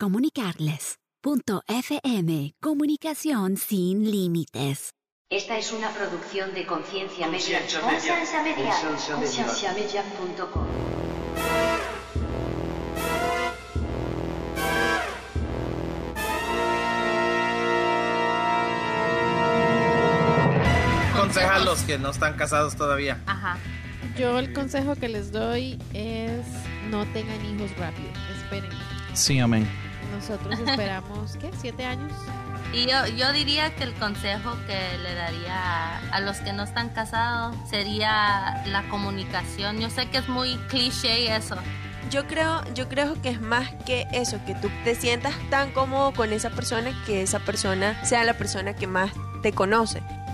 comunicarles. Punto FM, comunicación sin límites. Esta es una producción de Conciencia Media. Conciencia Media. Conciencia Media. Aconseja a los que no están casados todavía. Ajá. Yo el consejo que les doy es no tengan hijos rápido, esperen. Sí, amén. Nosotros esperamos, ¿qué? ¿Siete años? Y yo, yo diría que el consejo que le daría a, a los que no están casados sería la comunicación. Yo sé que es muy cliché eso. Yo creo, yo creo que es más que eso, que tú te sientas tan cómodo con esa persona que esa persona sea la persona que más te conoce.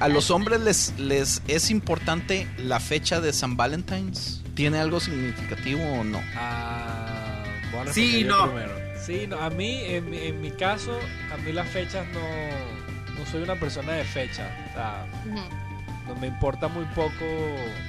a los hombres les, les es importante la fecha de San Valentine's. ¿Tiene algo significativo o no? Ah, responder Sí, no. Sí, no. A mí, en, mi- en mi caso, a mí las fechas no. No soy una persona de fecha. O sea, no me importa muy poco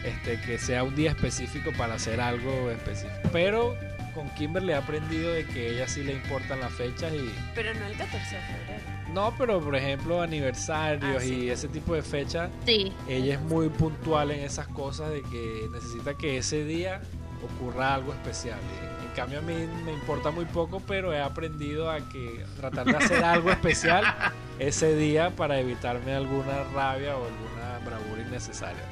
este que sea un día específico para hacer algo específico. Pero con Kimberly he aprendido de que a ella sí le importan las fechas y. Pero no el 14 de febrero. No, pero por ejemplo, aniversarios Ah, sí. y ese tipo de fechas. Sí. Ella es muy puntual en esas cosas de que necesita que ese día ocurra algo especial. En cambio a mí me importa muy poco, pero he aprendido a que tratar de hacer algo especial ese día para evitarme alguna rabia o alguna bravura innecesaria.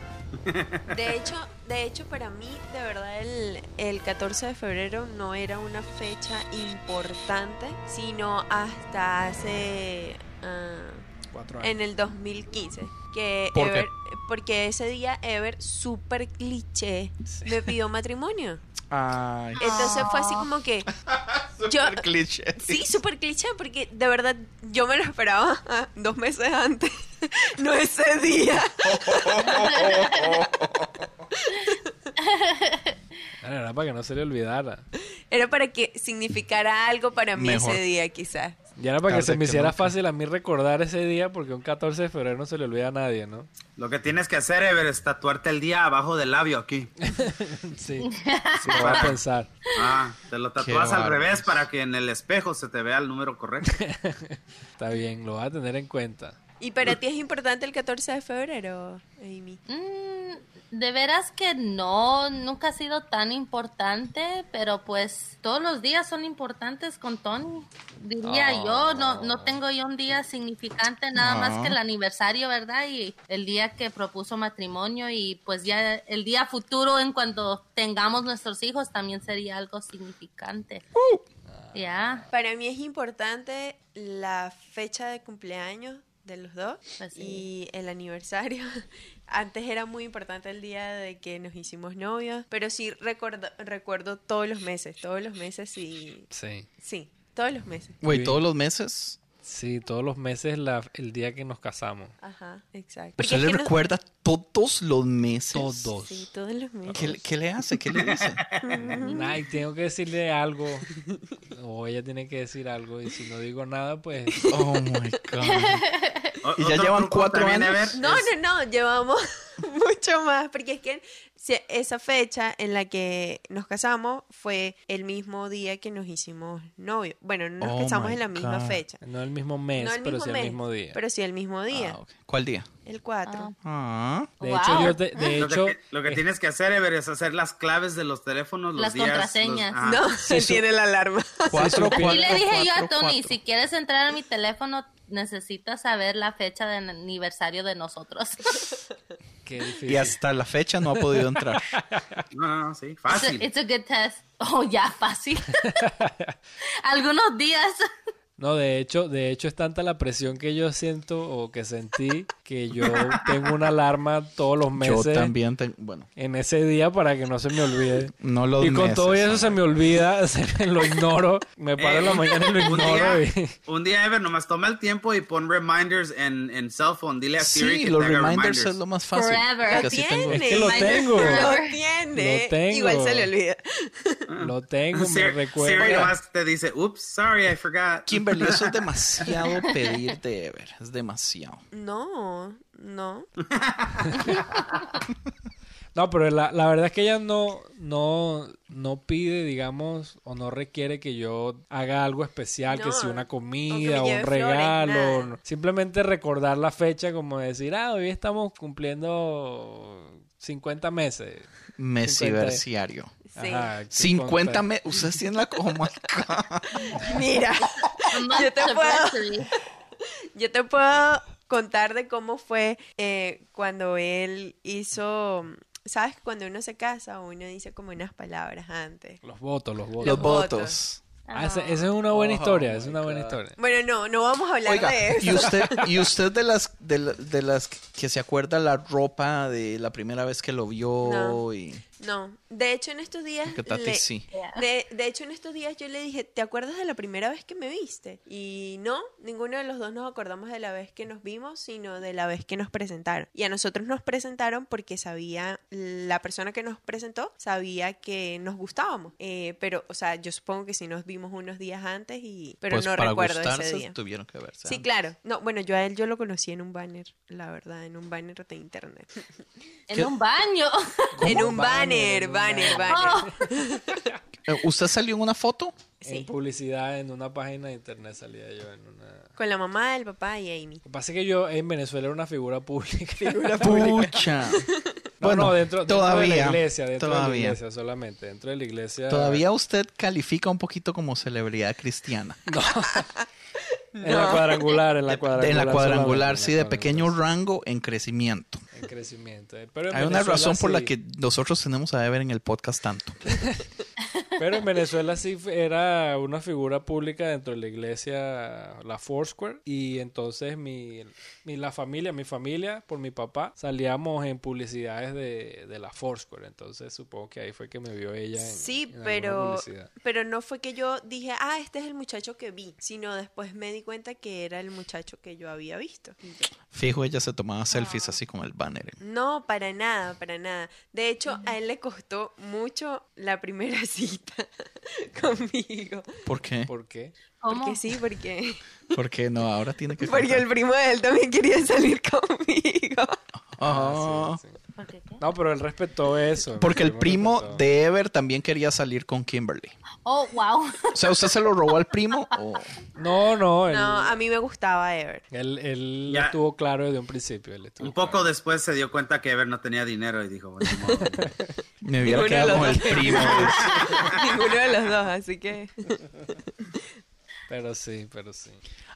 De hecho, de hecho para mí, de verdad, el, el 14 de febrero no era una fecha importante, sino hasta hace... ah, Cuatro años. en el 2015. Que ¿Por qué? Ever- porque ese día Ever, súper cliché, Sí. me pidió matrimonio. Ay, Entonces fue así como que... yo, super cliché. Sí, súper cliché, porque de verdad yo me lo esperaba dos meses antes, no ese día. Era para que no se le olvidara. Era para que significara algo para mí Mejor. ese día, quizás. Ya era para que se me hiciera nunca. fácil a mí recordar ese día, porque un 14 de febrero no se le olvida a nadie, ¿no? Lo que tienes que hacer, Ever, es tatuarte el día abajo del labio aquí. Sí, sí, lo voy a pensar. Ah, te lo tatúas al revés para que en el espejo se te vea el número correcto. Está bien, lo voy a tener en cuenta. ¿Y para ti es importante el 14 de febrero, Amy? Mm, de veras que no, nunca ha sido tan importante, pero pues todos los días son importantes con Tony. Diría yo, no, no tengo yo un día significante nada más que el aniversario, ¿verdad? Y el día que propuso matrimonio y pues ya el día futuro en cuando tengamos nuestros hijos también sería algo significante. Ya. Para mí es importante la fecha de cumpleaños de los dos Pues sí. y el aniversario. Antes era muy importante el día de que nos hicimos novios, pero sí recuerdo, recuerdo todos los meses, todos los meses sí, Sí. sí, todos los meses. Güey, todos los meses. Sí, todos los meses la- el día que nos casamos. Ajá, exacto. ¿Usted Porque es le recuerda todos los meses? Todos. Sí, todos los meses. ¿Qué, le- qué le hace? ¿Qué le dice? Ay, tengo que decirle algo. O ella tiene que decir algo. Y si no digo nada, pues. Oh my God. ¿Y ya llevan cuatro años? No, no, no, llevamos mucho más, porque es que si- esa fecha en la que nos casamos fue el mismo día que nos hicimos novio. Bueno, no nos Oh casamos my en la misma God. fecha. No el mismo mes, No el pero mismo sí mes, el mismo día. Pero sí el mismo día. Ah, ok. ¿Cuál día? El 4. Ah. De Wow. hecho, yo de, de Lo hecho, que, lo que tienes que hacer, Ever, es hacer las claves de los teléfonos, los Las días, los- contraseñas. ajá. No, Sí, él su- tiene la alarma. Cuatro, cuatro, le dije yo a cuatro, Tony, cuatro. si quieres entrar a mi teléfono, necesitas saber la fecha de aniversario de nosotros. qué difícil. Y hasta la fecha no ha podido entrar. No, no, no, sí, It's a, fácil. it's a good test. Oh, ya, fácil. Algunos días. No, de hecho, de hecho es tanta la presión que yo siento o que sentí que yo tengo una alarma todos los Yo meses también tengo, bueno, en ese día para que no se me olvide. no los y con meses, todo eso se me olvida, se me- lo ignoro, me paro Eh, en la un- mañana y lo un ignoro. día, y- un día, Ever, nomás toma el tiempo y pon reminders en, en cell phone. Dile a Siri Sí, que los te haga reminders es lo más fácil. Forever. Lo así tengo- tiene. Es que lo tengo. Lo tiene. Lo tengo. Igual se le olvida. Lo tengo, me Siri, Siri recuerda. nomás te dice, oops, sorry, I forgot. Kimberly, eso es demasiado pedir de Ever. Es demasiado. No, no. No, pero la, la verdad es que ella no, no, no pide, digamos, o no requiere que yo haga algo especial, que No, o una comida o un flores, regalo. Simplemente recordar la fecha como decir, ah, hoy estamos cumpliendo 50 meses. Mesiversiario. Sí. Ajá, 50 meses. Ustedes tienen la coma acá. Mira, yo te puedo, yo te puedo contar de cómo fue eh, cuando él hizo, ¿sabes? Cuando uno se casa, uno dice como unas palabras antes. Los votos, los votos. Los votos. Ah, esa, esa es una buena Oh, historia, es una buena historia. Bueno, no, no vamos a hablar Oiga, de eso. y usted, y usted de las de, la- de las que se acuerda la ropa de la primera vez que lo vio No. y No, de hecho en estos días... que Tati le- sí. De, de hecho, en estos días yo le dije, ¿te acuerdas de la primera vez que me viste? Y no, ninguno de los dos nos acordamos de la vez que nos vimos, sino de la vez que nos presentaron. Y a nosotros nos presentaron porque sabía, la persona que nos presentó sabía que nos gustábamos. Eh, pero, o sea, yo supongo que sí nos vimos unos días antes, y pero Pues no para recuerdo gustarse ese día. tuvieron que verse. Sí, antes. claro. No, bueno, yo a él yo lo conocí en un banner, la verdad, en un banner de internet. En un baño. en un banner, banner, banner. Oh, Eh, ¿Usted salió en una foto? Sí. En publicidad, en una página de internet salía yo en una... Con la mamá, el papá y Amy. Lo que pasa es que yo en Venezuela era una figura pública. Pucha. No, bueno, no, dentro, dentro de la todavía. iglesia, dentro de la todavía. iglesia solamente. Dentro de la iglesia. Todavía usted califica un poquito como celebridad cristiana. En la cuadrangular, en la cuadrangular. en la cuadrangular, sí, de pequeño rango en crecimiento. En crecimiento. eh. Pero en Hay una razón por la que nosotros tenemos a ver en el podcast tanto. Pero en Venezuela sí era una figura pública dentro de la iglesia, la Foursquare. Y entonces mi, mi- la familia, mi familia, por mi papá, salíamos en publicidades de, de la Foursquare. Entonces supongo que ahí fue que me vio ella en, Sí, en pero, pero no fue que yo dije, ah, este es el muchacho que vi, sino después me di cuenta que era el muchacho que yo había visto. Fijo, ella se tomaba selfies así con el banner. No, para nada, para nada. De hecho, a él le costó mucho la primera cita conmigo. ¿Por qué? ¿Por qué? ¿Cómo? Porque sí, porque, Porque no, ahora tiene que porque contar. el primo de él también quería salir conmigo. Ah, Ah, sí, sí. ¿Por qué qué? No, pero él respetó eso. Porque el primo respetó. de Ever también quería salir con Kimberly. Oh, wow. O sea, ¿usted se lo robó al primo? No, no. Él, No, a mí me gustaba Ever. él, él Ya. estuvo claro desde un principio. él Un poco claro. después se dio cuenta que Ever no tenía dinero y dijo, bueno, modo. Me hubiera Ninguno de quedado los con el dos. primo. Ninguno de los dos, así que... Pero sí, pero sí.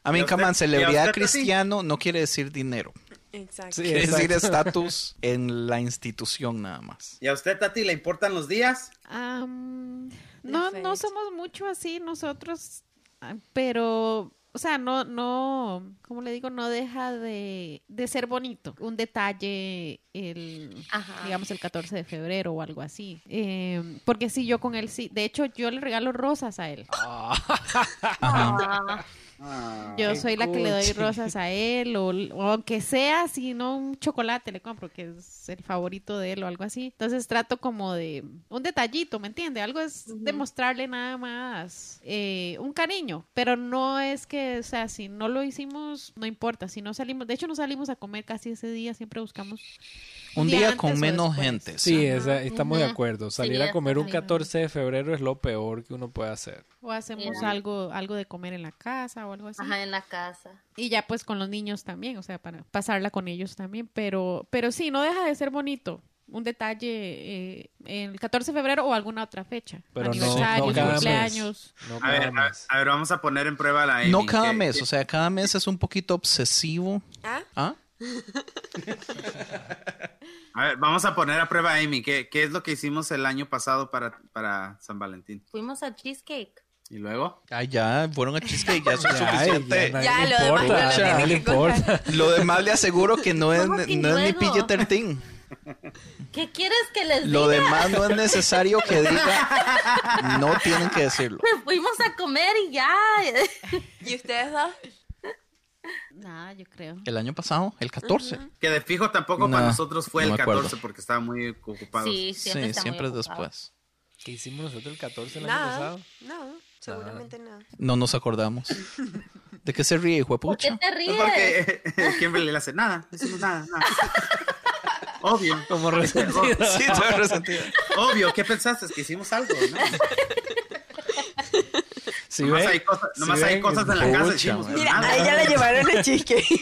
A mí, ¿Y a usted- Caman, celebridad cristiano no quiere decir dinero. Exacto. Sí, Quiere exacto. decir estatus en la institución nada más. ¿Y a usted, Tati, le importan los días? Am, no, no somos mucho así nosotros, ah, pero, o sea, no, no, como le digo, no deja de, de ser bonito. Un detalle, el, Ajá. digamos, el 14 de febrero o algo así. Eh, porque sí, yo con él sí. De hecho, yo le regalo rosas a él. Ajá. Ah. Yo soy la que le doy rosas a él, o, o aunque sea, si no un chocolate le compro, que es el favorito de él o algo así. Entonces trato como de un detallito, ¿me entiende? Algo es demostrarle nada más eh, un cariño, pero no es que, o sea, si no lo hicimos, no importa. Si no salimos, de hecho no salimos a comer casi ese día, siempre buscamos Un día antes con menos gente. Sí, esa- estamos de acuerdo. Salir Sí, a comer un sí. 14 de febrero es lo peor que uno puede hacer. O hacemos Yeah. algo, algo de comer en la casa o algo así. Ajá, en la casa. Y ya pues con los niños también, o sea, para pasarla con ellos también. Pero, pero sí, no deja de ser bonito. Un detalle eh, el 14 de febrero o alguna otra fecha. Pero no, Aniversarios, no cada mes. cumpleaños. No A cada ver, a, mes. a ver, vamos a poner en prueba la Amy. No cada ¿Qué- mes, o sea, cada mes es un poquito obsesivo. ¿Ah? ¿Ah? A ver, vamos a poner a prueba a Amy. ¿Qué, qué es lo que hicimos el año pasado para, para San Valentín? Fuimos a Cheesecake. ¿Y luego? Ay, ya, fueron a cheesecake, ya es Ya, suficiente. ya, Ya, le lo demás importa, no lo le importa. Lo demás le aseguro que no es, ¿Cómo que no es ni luego? PG-13. ¿Qué quieres que les Lo diga? demás no es necesario que diga. No tienen que decirlo. Fuimos a comer y ya. ¿Y ustedes dos? Nada, yo creo. El año pasado, el 14. Que de fijo tampoco No, para nosotros fue no el me acuerdo. 14 porque estaba muy ocupados. Sí, siempre, Sí, es después. ¿Qué hicimos nosotros el 14 el año pasado? No, seguramente nada. No nos acordamos. ¿De qué se ríe, hijo de ¿Por qué pucha? te No ríes? porque Kimberly le hace nada, no hicimos nada, nada. Obvio. Como resentido. Sí, estoy resentido. Obvio, ¿qué pensaste? Que hicimos algo, ¿no? ¿Sí nomás ven? hay cosas, ¿Sí nomás hay cosas en la casa. Pucha, Hicimos. Mira, nada. a ella la llevaron a cheesecake.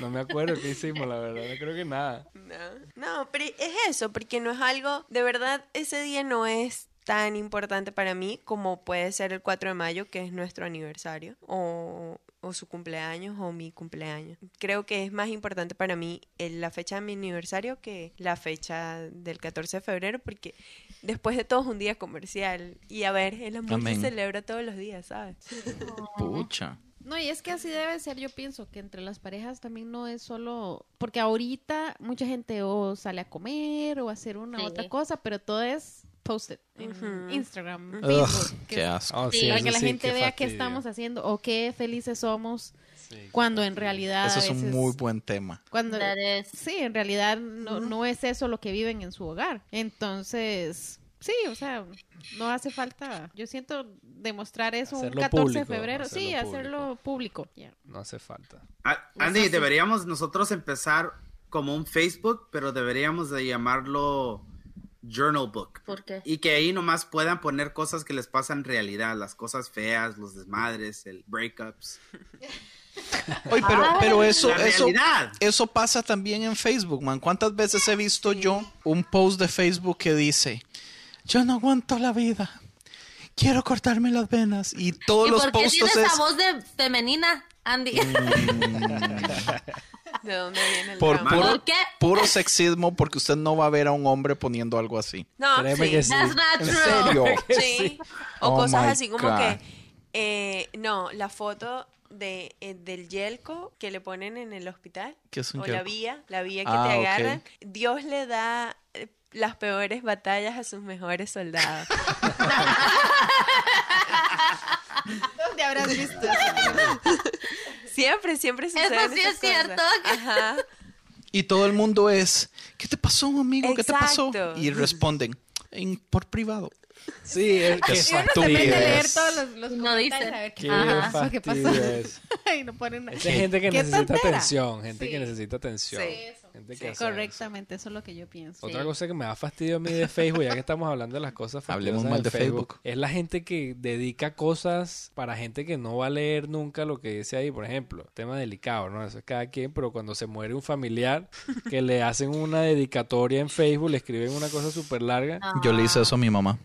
No me acuerdo qué hicimos, la verdad. No creo que nada. No, no, pero es eso, porque no es algo, de verdad, ese día no es tan importante para mí como puede ser el 4 de mayo, que es nuestro aniversario, o, o su cumpleaños o mi cumpleaños. Creo que es más importante para mí el- la fecha de mi aniversario que la fecha del 14 de febrero, porque después de todo es un día comercial. Y a ver, el amor Amén. se celebra todos los días, ¿sabes? Pucha. No, y es que así debe ser, yo pienso que entre las parejas también no es solo, porque ahorita mucha gente o sale a comer o a hacer una u Sí. otra cosa, pero todo es posted en. Instagram, Ugh, Facebook, que- qué asco. Oh, Sí, para eso que la sí, gente qué vea qué estamos haciendo o qué felices somos Sí, cuando en realidad Ese a es un veces- muy buen tema. cuando is- sí, en realidad no, no es eso lo que viven en su hogar. Entonces, sí, o sea, no hace falta, yo siento demostrar eso Hacerlo un 14 público, de febrero, sí, hacerlo hacerlo público. No hace falta. Ah, Andy, deberíamos nosotros empezar como un Facebook, pero deberíamos de llamarlo Journal Book. ¿Por qué? Y que ahí nomás puedan poner cosas que les pasan en realidad, las cosas feas, los desmadres, el breakups. Oye, pero, pero eso, La eso, realidad. eso pasa también en Facebook, man. ¿Cuántas veces he visto yo un post de Facebook que dice, yo no aguanto la vida, quiero cortarme las venas? Y todos ¿Y los por qué posts tienes es esa voz de femenina, Andy? ¿De dónde viene el por drama? puro, ¿Por qué? puro sexismo porque usted no va a ver a un hombre poniendo algo así. No, Créeme sí. que sí. That's not ¿En true. serio? Sí. O Oh cosas así como God. que, eh, no, la foto de, eh, del yelco que le ponen en el hospital. ¿Qué es un o la vía, la vía que Ah, te ok. agarran. Dios le da eh, las peores batallas a sus mejores soldados. ¿Dónde habrás visto eso? siempre, siempre Eso suceden sí es cierto. Ajá. Y todo el mundo es, ¿qué te pasó, amigo? ¿Qué te pasó? Exacto. Y responden, "En- por privado. Sí, es que Y uno se mete a leer todos los, los No comentarios dice. a ver qué, Qué pasó, qué pasó. es. y no ponen una- es gente que ¿Qué necesita tontera? atención, gente Sí. que necesita atención. Sí. Gente que Sí. hace eso. Correctamente, eso es lo que yo pienso. Otra cosa que me da fastidio a mí de Facebook, ya que estamos hablando de las cosas Hablemos fastidiosas mal de Facebook. es la gente que dedica cosas para gente que no va a leer nunca lo que dice ahí. Por ejemplo, tema delicado, ¿no? Eso es cada quien, pero cuando se muere un familiar, que le hacen una dedicatoria en Facebook, le escriben una cosa súper larga. Yo le hice eso a mi mamá.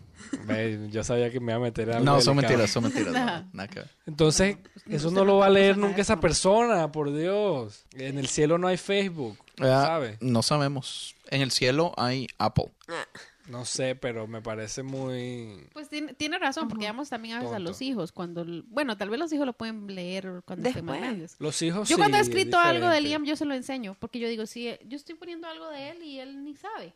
Yo sabía que me iba a meter algo No, son mentiras, son mentiras. no, nada que ver. Entonces, eso no lo no va a leer nada nunca esa persona, por Dios. En el cielo no hay Facebook, Ah, ¿sabe? No sabemos. En el cielo hay Apple. No sé, pero me parece muy... Pues tiene, tiene razón, porque vamos también a veces a los hijos. cuando Bueno, tal vez los hijos lo pueden leer cuando estén más Después. grandes. Los hijos Yo sí, cuando he es escrito algo de. Liam, yo se lo enseño. Porque yo digo, sí, yo estoy poniendo algo de él y él ni sabe.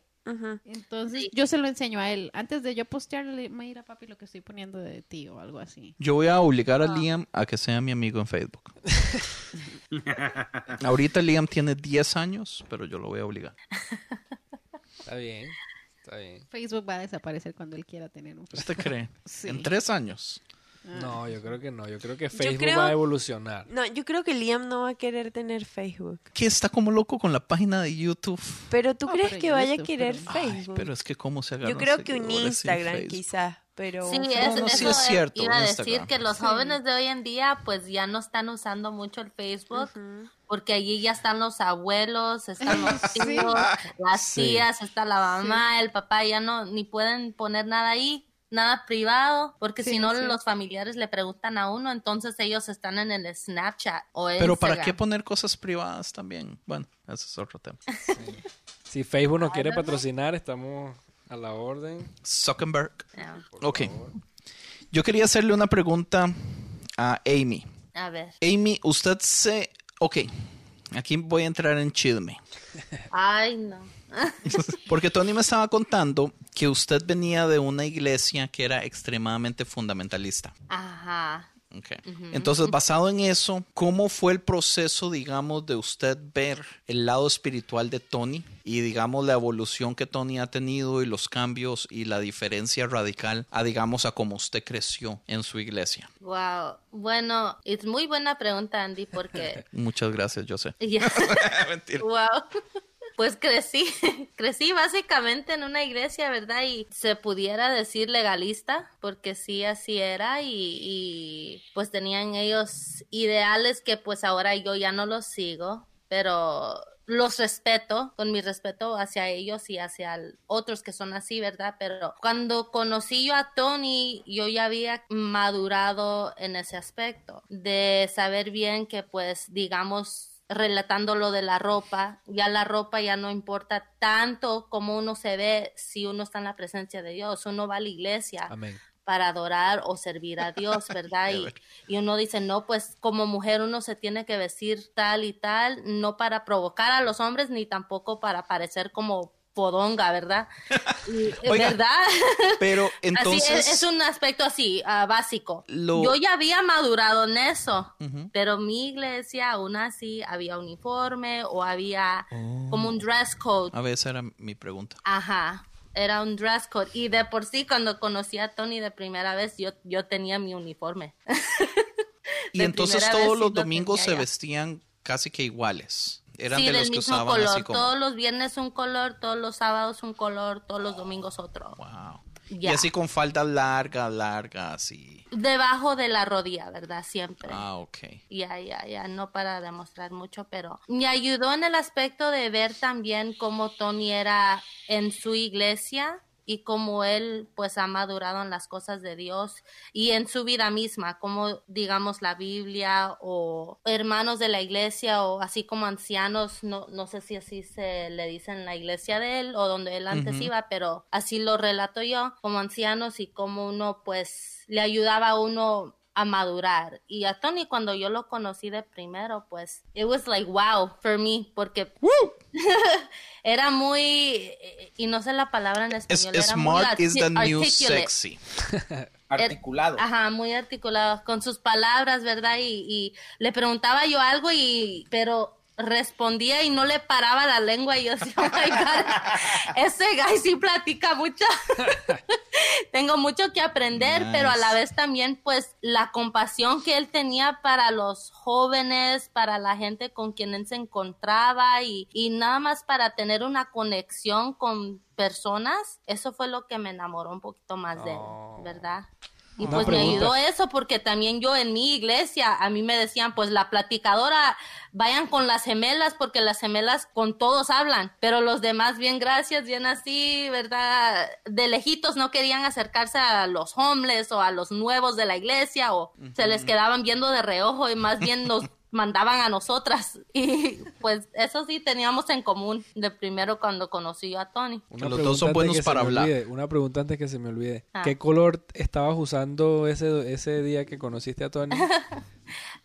Entonces yo se lo enseño a él. Antes de yo postearle, mira papi lo que estoy poniendo de ti o algo así. Yo voy a obligar Ah. a Liam a que sea mi amigo en Facebook. Ahorita Liam tiene 10 años, pero yo lo voy a obligar. Está bien, está bien. Facebook va a desaparecer cuando él quiera tener un ¿Usted cree? Sí. En tres años. No, yo creo que no. Yo creo que Facebook creo- va a evolucionar. No, yo creo que Liam no va a querer tener Facebook. Que está como loco con la página de YouTube. Pero tú No, crees pero que vaya a querer pero- Ay, Facebook. pero es que cómo se agarra yo creo que un Instagram quizás, pero Sí, es, no, eso sí es cierto, iba a Instagram. decir que los Sí. jóvenes de hoy en día pues ya no están usando mucho el Facebook porque allí ya están los abuelos, están los Sí. tíos, las Sí. tías, está la mamá, el papá, ya no ni pueden poner nada ahí, nada privado, porque Sí, si no sí. los familiares le preguntan a uno, entonces ellos están en el Snapchat o Pero ¿para qué poner cosas privadas también? Bueno, ese es otro tema. Si Facebook nos quiere patrocinar, estamos a la orden. Zuckerberg. Ya, Ok. Yo quería hacerle una pregunta a Amy. A ver. Amy, usted se... Ok, aquí voy a entrar en chisme. Ay, no. Porque Tony me estaba contando que usted venía de una iglesia que era extremadamente fundamentalista. Ajá. Ok. Entonces, basado en eso, ¿cómo fue el proceso, digamos, de usted ver el lado espiritual de Tony y, digamos, la evolución que Tony ha tenido y los cambios y la diferencia radical a, digamos, a cómo usted creció en su iglesia? Wow. Bueno, es muy buena pregunta, Andy, porque Muchas gracias, yo sé. Ya. Mentira. Wow. Pues crecí, crecí básicamente en una iglesia, ¿verdad? Y se pudiera decir legalista, porque sí, así era, y, y, pues tenían ellos ideales que pues ahora yo ya no los sigo, pero los respeto, con mi respeto hacia ellos y hacia otros que son así, ¿verdad? Pero cuando conocí yo a Tony, yo ya había madurado en ese aspecto, de saber bien que pues digamos relatando lo de la ropa, ya la ropa ya no importa tanto como uno se ve si uno está en la presencia de Dios, uno va a la iglesia Amén. para adorar o servir a Dios, ¿verdad? Y, y uno dice, no, pues como mujer uno se tiene que vestir tal y tal, no para provocar a los hombres ni tampoco para parecer como podonga, ¿verdad? Oiga, ¿Verdad? Pero Así entonces... es, es un aspecto así, ah, básico. Lo- Yo ya había madurado en eso, pero mi iglesia aún así había uniforme o había Oh. como un dress code. A veces era mi pregunta. Ajá, era un dress code. Y de por sí, cuando conocí a Tony de primera vez, yo, yo tenía mi uniforme. Y entonces todos los lo domingos se vestían casi que iguales. Eran sí, de del los que mismo usaban color. así como... Todos los viernes un color, todos los sábados un color, todos los domingos otro. Wow. Ya. Y así con faldas largas, largas y... Debajo de la rodilla, ¿verdad? Siempre. Ah, ok. Ya, ya, ya, no para demostrar mucho, pero me ayudó en el aspecto de ver también cómo Tony era en su iglesia y cómo él pues ha madurado en las cosas de Dios y en su vida misma, como digamos la Biblia o hermanos de la iglesia o así como ancianos, no, no sé si así se le dice en la iglesia de él o donde él antes iba, pero así lo relato yo, como ancianos y cómo uno pues le ayudaba a uno a madurar. Y a Tony cuando yo lo conocí de primero, pues it was like wow for me porque era muy y no sé la palabra en Es, español, era muy smart is the new sexy. Articulado. Ajá, muy articulado con sus palabras, ¿verdad? Y, y le preguntaba yo algo y pero respondía y no le paraba la lengua y yo decía, oh my God, ese guy sí platica mucho. Tengo mucho que aprender, pero a la vez también pues la compasión que él tenía para los jóvenes, para la gente con quien él se encontraba y, y nada más para tener una conexión con personas, eso fue lo que me enamoró un poquito más de él, Oh. ¿verdad? Y Una pues me ayudó eso porque también yo en mi iglesia, a mí me decían, pues la platicadora, vayan con las gemelas porque las gemelas con todos hablan, pero los demás bien gracias, bien así, ¿verdad? De lejitos no querían acercarse a los homeless o a los nuevos de la iglesia o se les quedaban viendo de reojo y más bien nos mandaban a nosotras y pues eso sí teníamos en común de primero cuando conocí a Tony. Una los dos son pregunta antes buenos que se para me hablar. olvide, una pregunta antes que se me olvide. Ah. ¿Qué color estabas usando ese, ese día que conociste a Tony?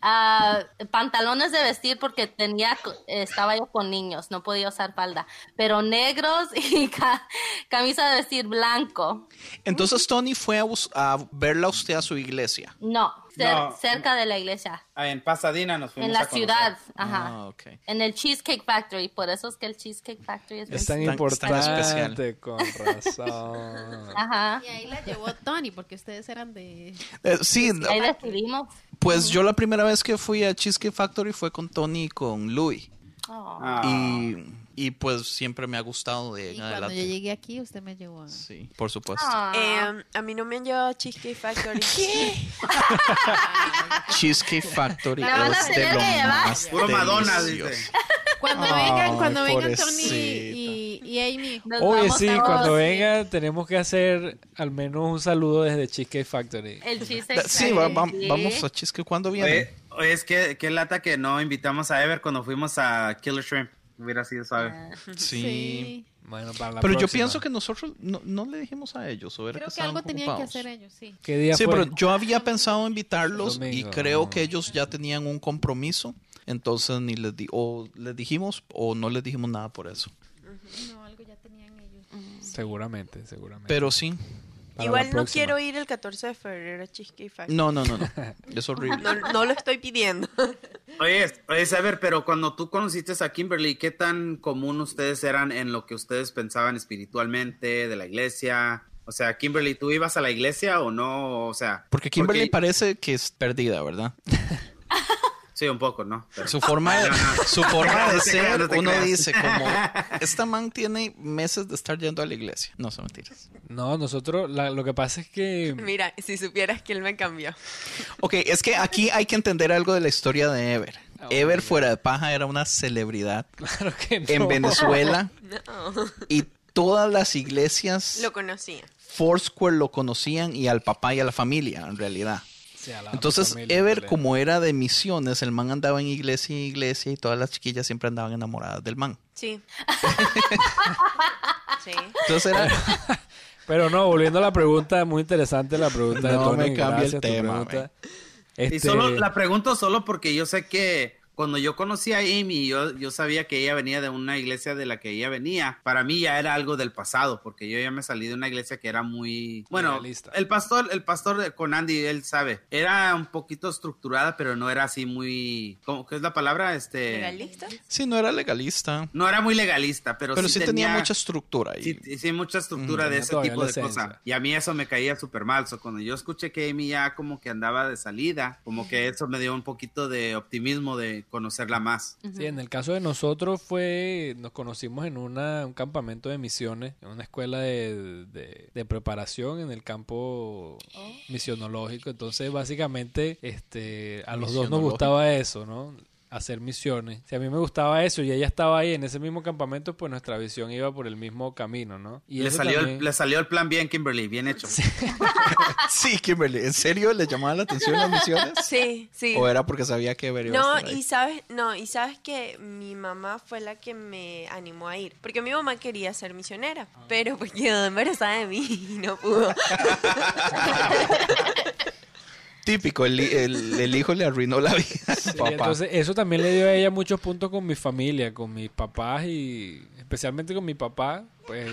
Ah, pantalones de vestir porque tenía, estaba yo con niños, no podía usar falda, pero negros y ca- camisa de vestir blanco. Entonces Tony fue a, verla usted a su iglesia. No, cer- No. cerca de la iglesia, Ah, en Pasadena nos fuimos en a la conocer. ciudad, ajá. Ah, ok. En el Cheesecake Factory, por eso es que el Cheesecake Factory es, Es tan tan- es tan especial. importante, con razón. Ajá. Y ahí la llevó Tony, porque ustedes eran de... Eh, sí, Ahí decidimos. pues yo la primera vez que fui a Cheesecake Factory fue con Tony y con Louis. Oh. Ah. Y, y pues siempre me ha gustado de Y en cuando yo adelante. llegué aquí, usted me llevó a... Sí, por supuesto. Ah. Eh, a mí no me han llevado a Cheesecake Factory. Cheesecake Factory La es de lo más Puro Madonna, dice. Cuando Ay, vengan, cuando vengan. Tony y, y Amy. Oye, sí, todos, cuando sí. venga tenemos que hacer al menos un saludo desde Cheesecake Factory. El Cheesecake Sí, va- va- vamos a Cheesecake. ¿Cuándo viene? Oye, oye, es que qué lata que no invitamos a Ever cuando fuimos a Killer Shrimp. Hubiera sido suave. Ah. sí. Bueno, para la Pero yo próxima. pienso que nosotros no, no le dijimos a ellos. O era Creo que estaban algo tenían que hacer ellos, sí. ¿Qué día Sí, fue? pero yo había pensado invitarlos y creo que ellos ya tenían un compromiso. Entonces ni les di o les dijimos o no les dijimos nada por eso. No, algo ya tenían ellos. Seguramente, seguramente. Pero sí. Igual no quiero ir el 14 de febrero a Cheesecake Factory. No, no, no, no. Es horrible. No, no lo estoy pidiendo. Oye, oye, Ever, pero cuando tú conociste a Kimberly, ¿qué tan común ustedes eran en lo que ustedes pensaban espiritualmente de la iglesia? O sea, Kimberly, ¿tú ibas a la iglesia o no? O sea, Porque Kimberly parece que es perdida, ¿verdad? Sí, un poco, ¿no? Pero- Su forma de, No, no. su forma No de te creas, ser, uno creas. dice como, esta man tiene meses de estar yendo a la iglesia. No son mentiras. No, nosotros, la- lo que pasa es que... Mira, si supieras que él me cambió. Ok, es que aquí hay que entender algo de la historia de Ever. Oh, Ever fuera de paja era una celebridad Claro que no. en Venezuela No, y todas las iglesias lo conocía. Foursquare lo conocían y al papá y a la familia, en realidad. Entonces, familia, Ever, dale. como era de misiones, el man andaba en iglesia y iglesia y todas las chiquillas siempre andaban enamoradas del man. Sí. sí. Entonces era... Pero no, volviendo a la pregunta, muy interesante la pregunta de No Tony. me cambie el tema, pregunta. Y Este, solo la pregunto solo porque yo sé que cuando yo conocí a Amy, yo, yo sabía que ella venía de una iglesia de la que ella venía. Para mí ya era algo del pasado, porque yo ya me salí de una iglesia que era muy... Bueno, Legalista. el pastor, el pastor de- con Andy, él sabe. Era un poquito estructurada, pero no era así muy... ¿Cómo qué es la palabra? Este... ¿Legalista? Sí, no era legalista, No era muy legalista, pero, pero, sí, tenía, mucha estructura. Y... Sí, sí, mucha estructura Mm, de tenía ese tipo de cosas. Y a mí eso me caía súper mal. So, cuando yo escuché que Amy ya como que andaba de salida, como que eso me dio un poquito de optimismo de conocerla más. Sí, en el caso de nosotros fue, nos conocimos en una, un campamento de misiones, en una escuela de, de- de preparación en el campo misionológico. Entonces, básicamente, este, a los dos nos gustaba eso, ¿no? Hacer misiones. Si a mí me gustaba eso y ella estaba ahí en ese mismo campamento, pues nuestra visión iba por el mismo camino, ¿no? Y Le salió, el, le salió el plan bien, Kimberly, bien hecho. Sí, Kimberly, ¿en serio le llamaba la atención las misiones? Sí, sí. ¿O era porque sabía que iba a No, estar ahí? y sabes, no, y sabes que mi mamá fue la que me animó a ir, porque mi mamá quería ser misionera, pero pues quedó embarazada de mí y no pudo. Típico, el, el- el hijo le arruinó la vida Sí, papá. entonces eso también le dio a ella muchos puntos con mi familia, con mis papás y especialmente con mi papá, pues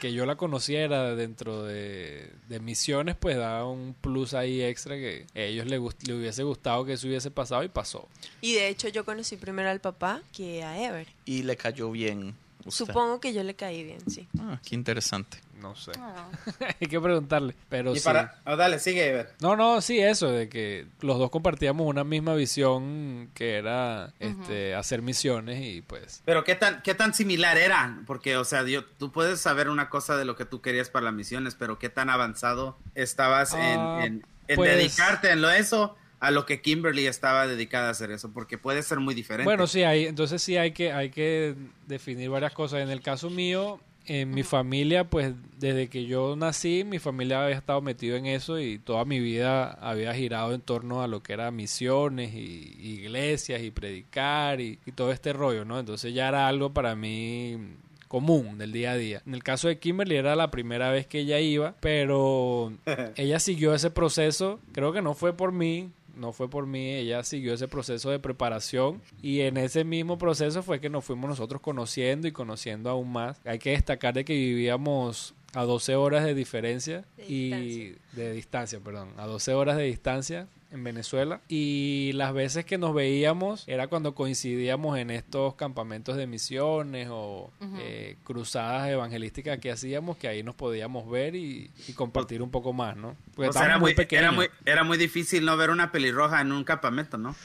que yo la conocía era dentro de, de misiones, pues daba un plus ahí extra que a ellos le, gust- le hubiese gustado que eso hubiese pasado y pasó. Y de hecho yo conocí primero al papá que a Ever. Y le cayó bien. Usted. Supongo que yo le caí bien, sí. Ah, qué interesante. No sé. Ah. Hay que preguntarle, pero Y sí. para... oh, dale, sigue, Ever. No, no, sí, eso, de que los dos compartíamos una misma visión que era este, hacer misiones y pues... Pero ¿qué tan, qué tan similar eran? Porque, o sea, yo- tú puedes saber una cosa de lo que tú querías para las misiones, pero ¿qué tan avanzado estabas en, Ah, en- en pues- dedicarte en lo eso a lo que Kimberly estaba dedicada a hacer eso? Porque puede ser muy diferente. Bueno, sí, hay, entonces sí hay que, hay que definir varias cosas. En el caso mío, en mi familia, pues desde que yo nací, mi familia había estado metido en eso y toda mi vida había girado en torno a lo que era misiones y iglesias y predicar y, y todo este rollo, ¿no? Entonces ya era algo para mí común del día a día. En el caso de Kimberly era la primera vez que ella iba, pero ella siguió ese proceso, creo que no fue por mí, no fue por mí, ella siguió ese proceso de preparación y en ese mismo proceso fue que nos fuimos nosotros conociendo y conociendo aún más. Hay que destacar de que vivíamos a 12 horas de diferencia De y de distancia, perdón, a 12 horas de distancia en Venezuela y las veces que nos veíamos era cuando coincidíamos en estos campamentos de misiones o eh, cruzadas evangelísticas que hacíamos que ahí nos podíamos ver y, y compartir un poco más, ¿no? Porque O sea, era, muy, era, pequeños. muy, era muy difícil no ver una pelirroja en un campamento, ¿no?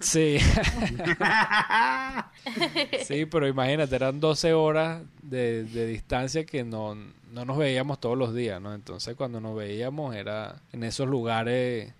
Sí. sí, pero imagínate, eran 12 horas de, de distancia que no, no nos veíamos todos los días, ¿no? Entonces cuando nos veíamos era en esos lugares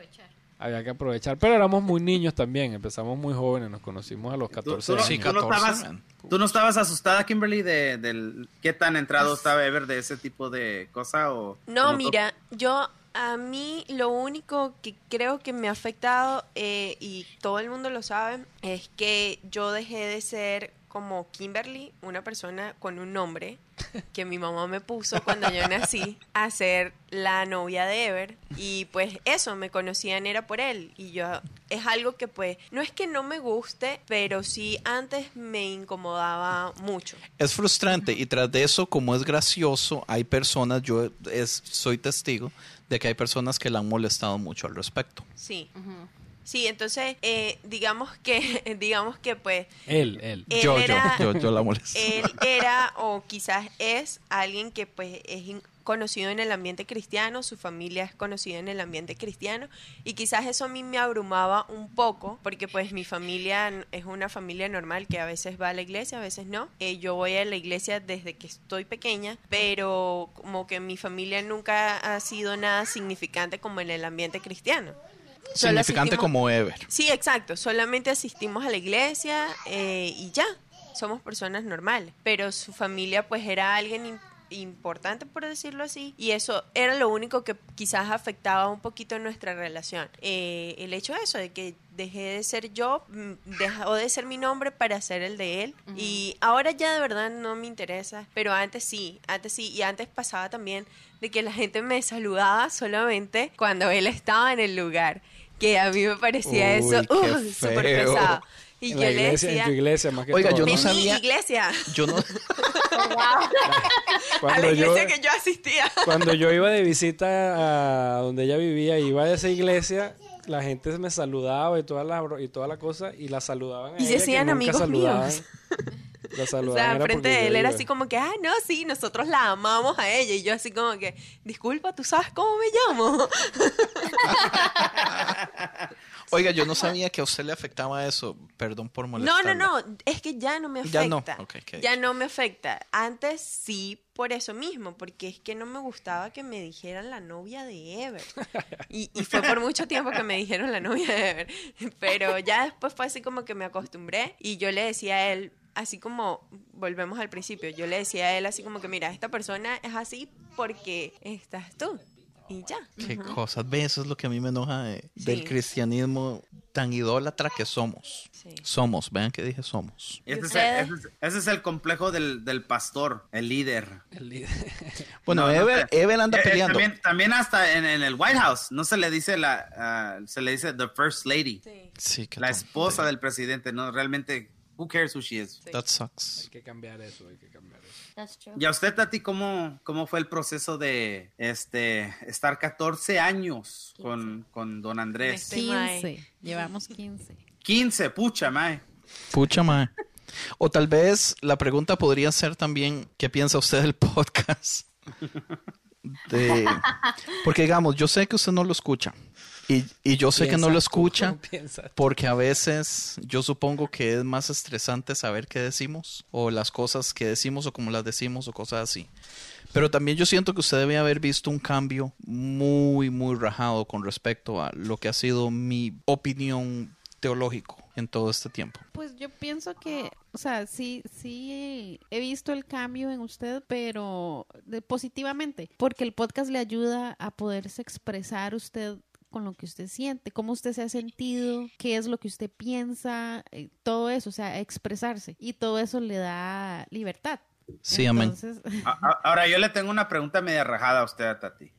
aprovechar. había que aprovechar, pero éramos muy niños también, empezamos muy jóvenes, nos conocimos a los 14 tú no- años. Sí, tú no 14, estabas-. ¿Tú no estabas asustada, Kimberly, de, del qué tan entrado estaba Ever de ese tipo de cosa? O, No, o mira, yo a mí lo único que creo que me ha afectado, eh, y todo el mundo lo sabe, es que yo dejé de ser como Kimberly, una persona con un nombre que mi mamá me puso cuando yo nací, a ser la novia de Ever. Y pues eso, me conocían era por él. Y yo, es algo que pues, no es que no me guste, pero sí antes me incomodaba mucho. Es frustrante y tras de eso, como es gracioso, hay personas, yo es, soy testigo de que hay personas que le han molestado mucho al respecto. Sí. Sí, entonces, eh, digamos que, digamos que pues, Él, él. Él yo, era- yo, yo, yo la molesto. él era o quizás es alguien que pues es conocido en el ambiente cristiano, su familia es conocida en el ambiente cristiano y quizás eso a mí me abrumaba un poco porque pues mi familia es una familia normal que a veces va a la iglesia, a veces no. Eh, yo voy a la iglesia desde que estoy pequeña, pero como que mi familia nunca ha sido nada significante como en el ambiente cristiano. Significante asistimos- como Ever. Sí, exacto. Solamente asistimos a la iglesia eh, y ya. Somos personas normales. Pero su familia pues era alguien im- importante, por decirlo así. Y eso era lo único que quizás afectaba un poquito nuestra relación. Eh, el hecho de eso, de que dejé de ser yo, mm, dejó de ser mi nombre para ser el de él. Y ahora ya de verdad no me interesa. Pero antes sí, antes sí. Y antes pasaba también de que la gente me saludaba solamente cuando él estaba en el lugar. Que a mí me parecía Uy, eso uh, súper pesado. Y en yo la le iglesia, decía, en tu iglesia más que Oiga, todo, yo ¿no? en sabía- mi iglesia, Yo no, a Cuando la yo, iglesia que yo asistía. cuando yo iba de visita a donde ella vivía, iba a esa iglesia, la gente me saludaba y toda la, bro- y toda la cosa, y la saludaban a Y se ella, que hacían nunca amigos saludaban. míos. La O sea, era frente porque de él era así como que, ah, no, sí, nosotros la amamos a ella. Y yo así como que, disculpa, ¿tú sabes cómo me llamo? oiga, yo no sabía que a usted le afectaba eso. Perdón por No, molestarla. no, no, es que ya no me afecta. Ya no. Ya no me afecta. Antes sí, por eso mismo, porque es que no me gustaba que me dijeran la novia de Ever. Y, y fue por mucho tiempo que me dijeron la novia de Ever. Pero ya después fue así como que me acostumbré y yo le decía a él, así como, volvemos al principio, yo le decía a él así como que, mira, esta persona es así porque estás tú. Y ya. Qué cosas. Ve, eso es lo que a mí me enoja de- del cristianismo tan idólatra que somos. Sí. Somos, vean que dije somos. Ese, es el, ustedes? ese es- ese es el complejo del, del pastor, el líder. El líder. Bueno, No, no Ever, anda Eh, eh, peleando. también, también hasta en, en el White House, no se le dice la, ah, se le dice the first lady, Sí. La esposa del presidente, no realmente, who cares who she is. That sucks. Hay que cambiar eso, hay que cambiar eso. That's true. Y a usted, Tati, ¿cómo, cómo fue el proceso de este estar 14 años con, con don Andrés? Sí, mae. 15. Llevamos 15. 15, pucha, mae. Pucha mae. O tal vez la pregunta podría ser también, ¿qué piensa usted del podcast? De- porque digamos, yo sé que usted no lo escucha. Y, y yo sé que no lo escucha porque a veces yo supongo que es más estresante saber qué decimos o las cosas que decimos o cómo las decimos o cosas así. Pero también yo siento que usted debe haber visto un cambio muy, muy rajado con respecto a lo que ha sido mi opinión teológico en todo este tiempo. Pues yo pienso que, o sea, sí, sí he visto el cambio en usted, pero de- positivamente, porque el podcast le ayuda a poderse expresar usted con lo que usted siente, cómo usted se ha sentido, qué es lo que usted piensa, eh, todo eso, o sea, expresarse. Y todo eso le da libertad. Sí, amén. Entonces, A- a- Ahora, yo le tengo una pregunta media rajada a usted, Tati.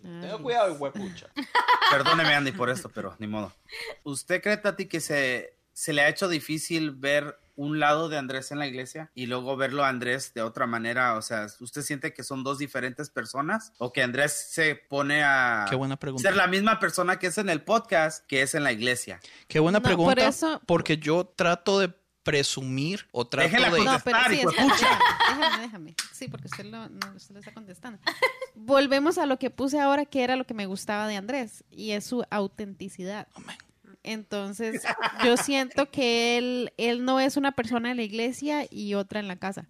Tenga cuidado, huepucha. Perdóneme, Andy, por esto, pero ni modo. ¿Usted cree, Tati, que se, se le ha hecho difícil ver un lado de Andrés en la iglesia y luego verlo a Andrés de otra manera? O sea, ¿usted siente que son dos diferentes personas? ¿O que Andrés se pone a Qué buena pregunta. ser la misma persona que es en el podcast que es en la iglesia? Qué buena No, por pregunta. eso- Porque yo trato de presumir o trato Déjela de... No, pero sí, espera, déjame, déjame. Sí, porque usted lo, no, usted lo está contestando. Volvemos a lo que puse ahora, que era lo que me gustaba de Andrés, y es su autenticidad. Entonces, yo siento que él, él no es una persona en la iglesia y otra en la casa.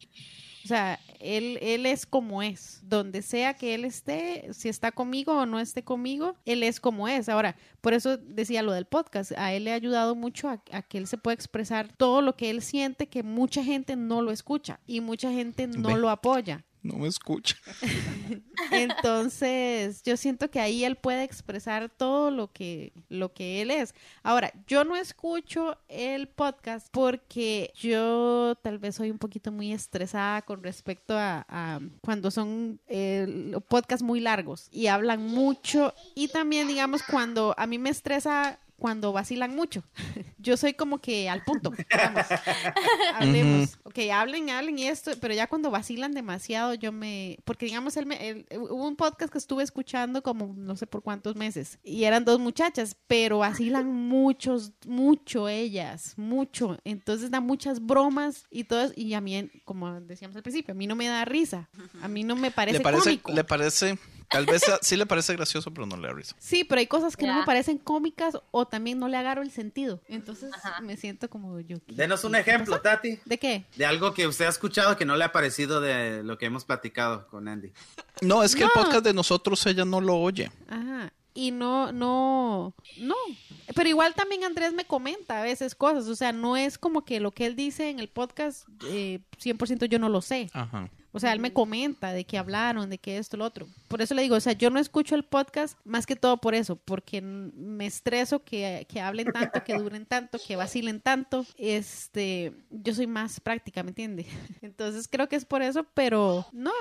O sea, él, él es como es. Donde sea que él esté, si está conmigo o no esté conmigo, él es como es. Ahora, por eso decía lo del podcast. A él le ha ayudado mucho a, a que él se pueda expresar todo lo que él siente, que mucha gente no lo escucha y mucha gente no Ve. lo apoya. No me escucha. Entonces, yo siento que ahí él puede expresar todo lo que, lo que él es. Ahora, yo no escucho el podcast porque yo tal vez soy un poquito muy estresada con respecto a, cuando son eh, podcasts muy largos y hablan mucho y también, digamos, cuando a mí me estresa cuando vacilan mucho. Yo soy como que al punto. digamos. Hablemos. Ok, hablen, hablen y esto, pero ya cuando vacilan demasiado, yo me. Porque digamos, él me, él- hubo un podcast que estuve escuchando como no sé por cuántos meses y eran dos muchachas, pero vacilan muchos, mucho ellas, mucho. Entonces da muchas bromas y todo. eso, Y a mí, como decíamos al principio, a mí no me da risa. A mí no me parece, le parece, cómico. le parece, tal vez sí le parece gracioso, pero no le da risa. Sí, pero hay cosas que no me parecen cómicas o también no le agarro el sentido. Entonces me siento como yo. ¿qué- Denos un ejemplo, pasó? Tati, ¿De qué? de algo que usted ha escuchado que no le ha parecido de lo que hemos platicado con Andy. No, es que el podcast de nosotros ella no lo oye. Ajá. Y no, no, no. Pero igual también Andrés me comenta a veces cosas. O sea, no es como que lo que él dice en el podcast, eh, 100% yo no lo sé. Ajá. O sea, él me comenta de qué hablaron, de qué esto, lo otro. Por eso le digo, o sea, yo no escucho el podcast más que todo por eso, porque me estreso que, que hablen tanto, que duren tanto, que vacilen tanto. Este, yo soy más práctica, ¿me entiende? Entonces creo que es por eso, pero no,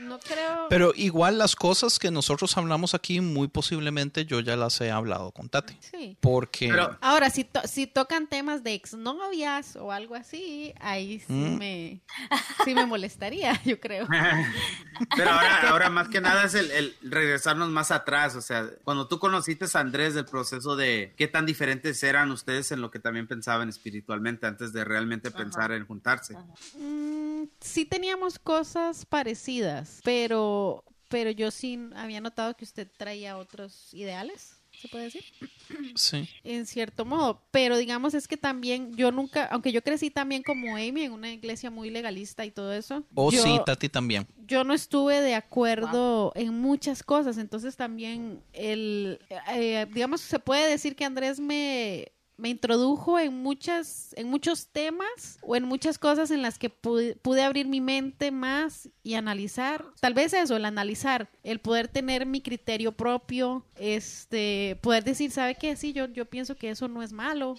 no creo. Pero igual las cosas que nosotros hablamos aquí, muy posiblemente yo ya las he hablado con Tati. sí. Porque Pero- Ahora, si, to- si tocan temas de exnovias o algo así, ahí sí, Mm. me, sí me molestaría, yo creo. Pero ahora, ahora más que nada es el, el regresarnos más atrás, o sea, cuando tú conociste a Andrés del proceso de qué tan diferentes eran ustedes en lo que también pensaban espiritualmente antes de realmente pensar en juntarse. Mm, sí teníamos cosas parecidas, pero, pero yo sí había notado que usted traía otros ideales, ¿se puede decir? sí. En cierto modo, pero digamos es que también yo nunca, aunque yo crecí también como Amy en una iglesia muy legalista y todo eso. O yo- Oh, sí, Tati también. yo no estuve de acuerdo en muchas cosas, entonces también el, eh, digamos, se puede decir que Andrés me, me introdujo en muchas, en muchos temas o en muchas cosas en las que pude, pude abrir mi mente más y analizar, tal vez eso, el analizar, el poder tener mi criterio propio, este, poder decir, ¿sabe qué? Sí, yo, yo pienso que eso no es malo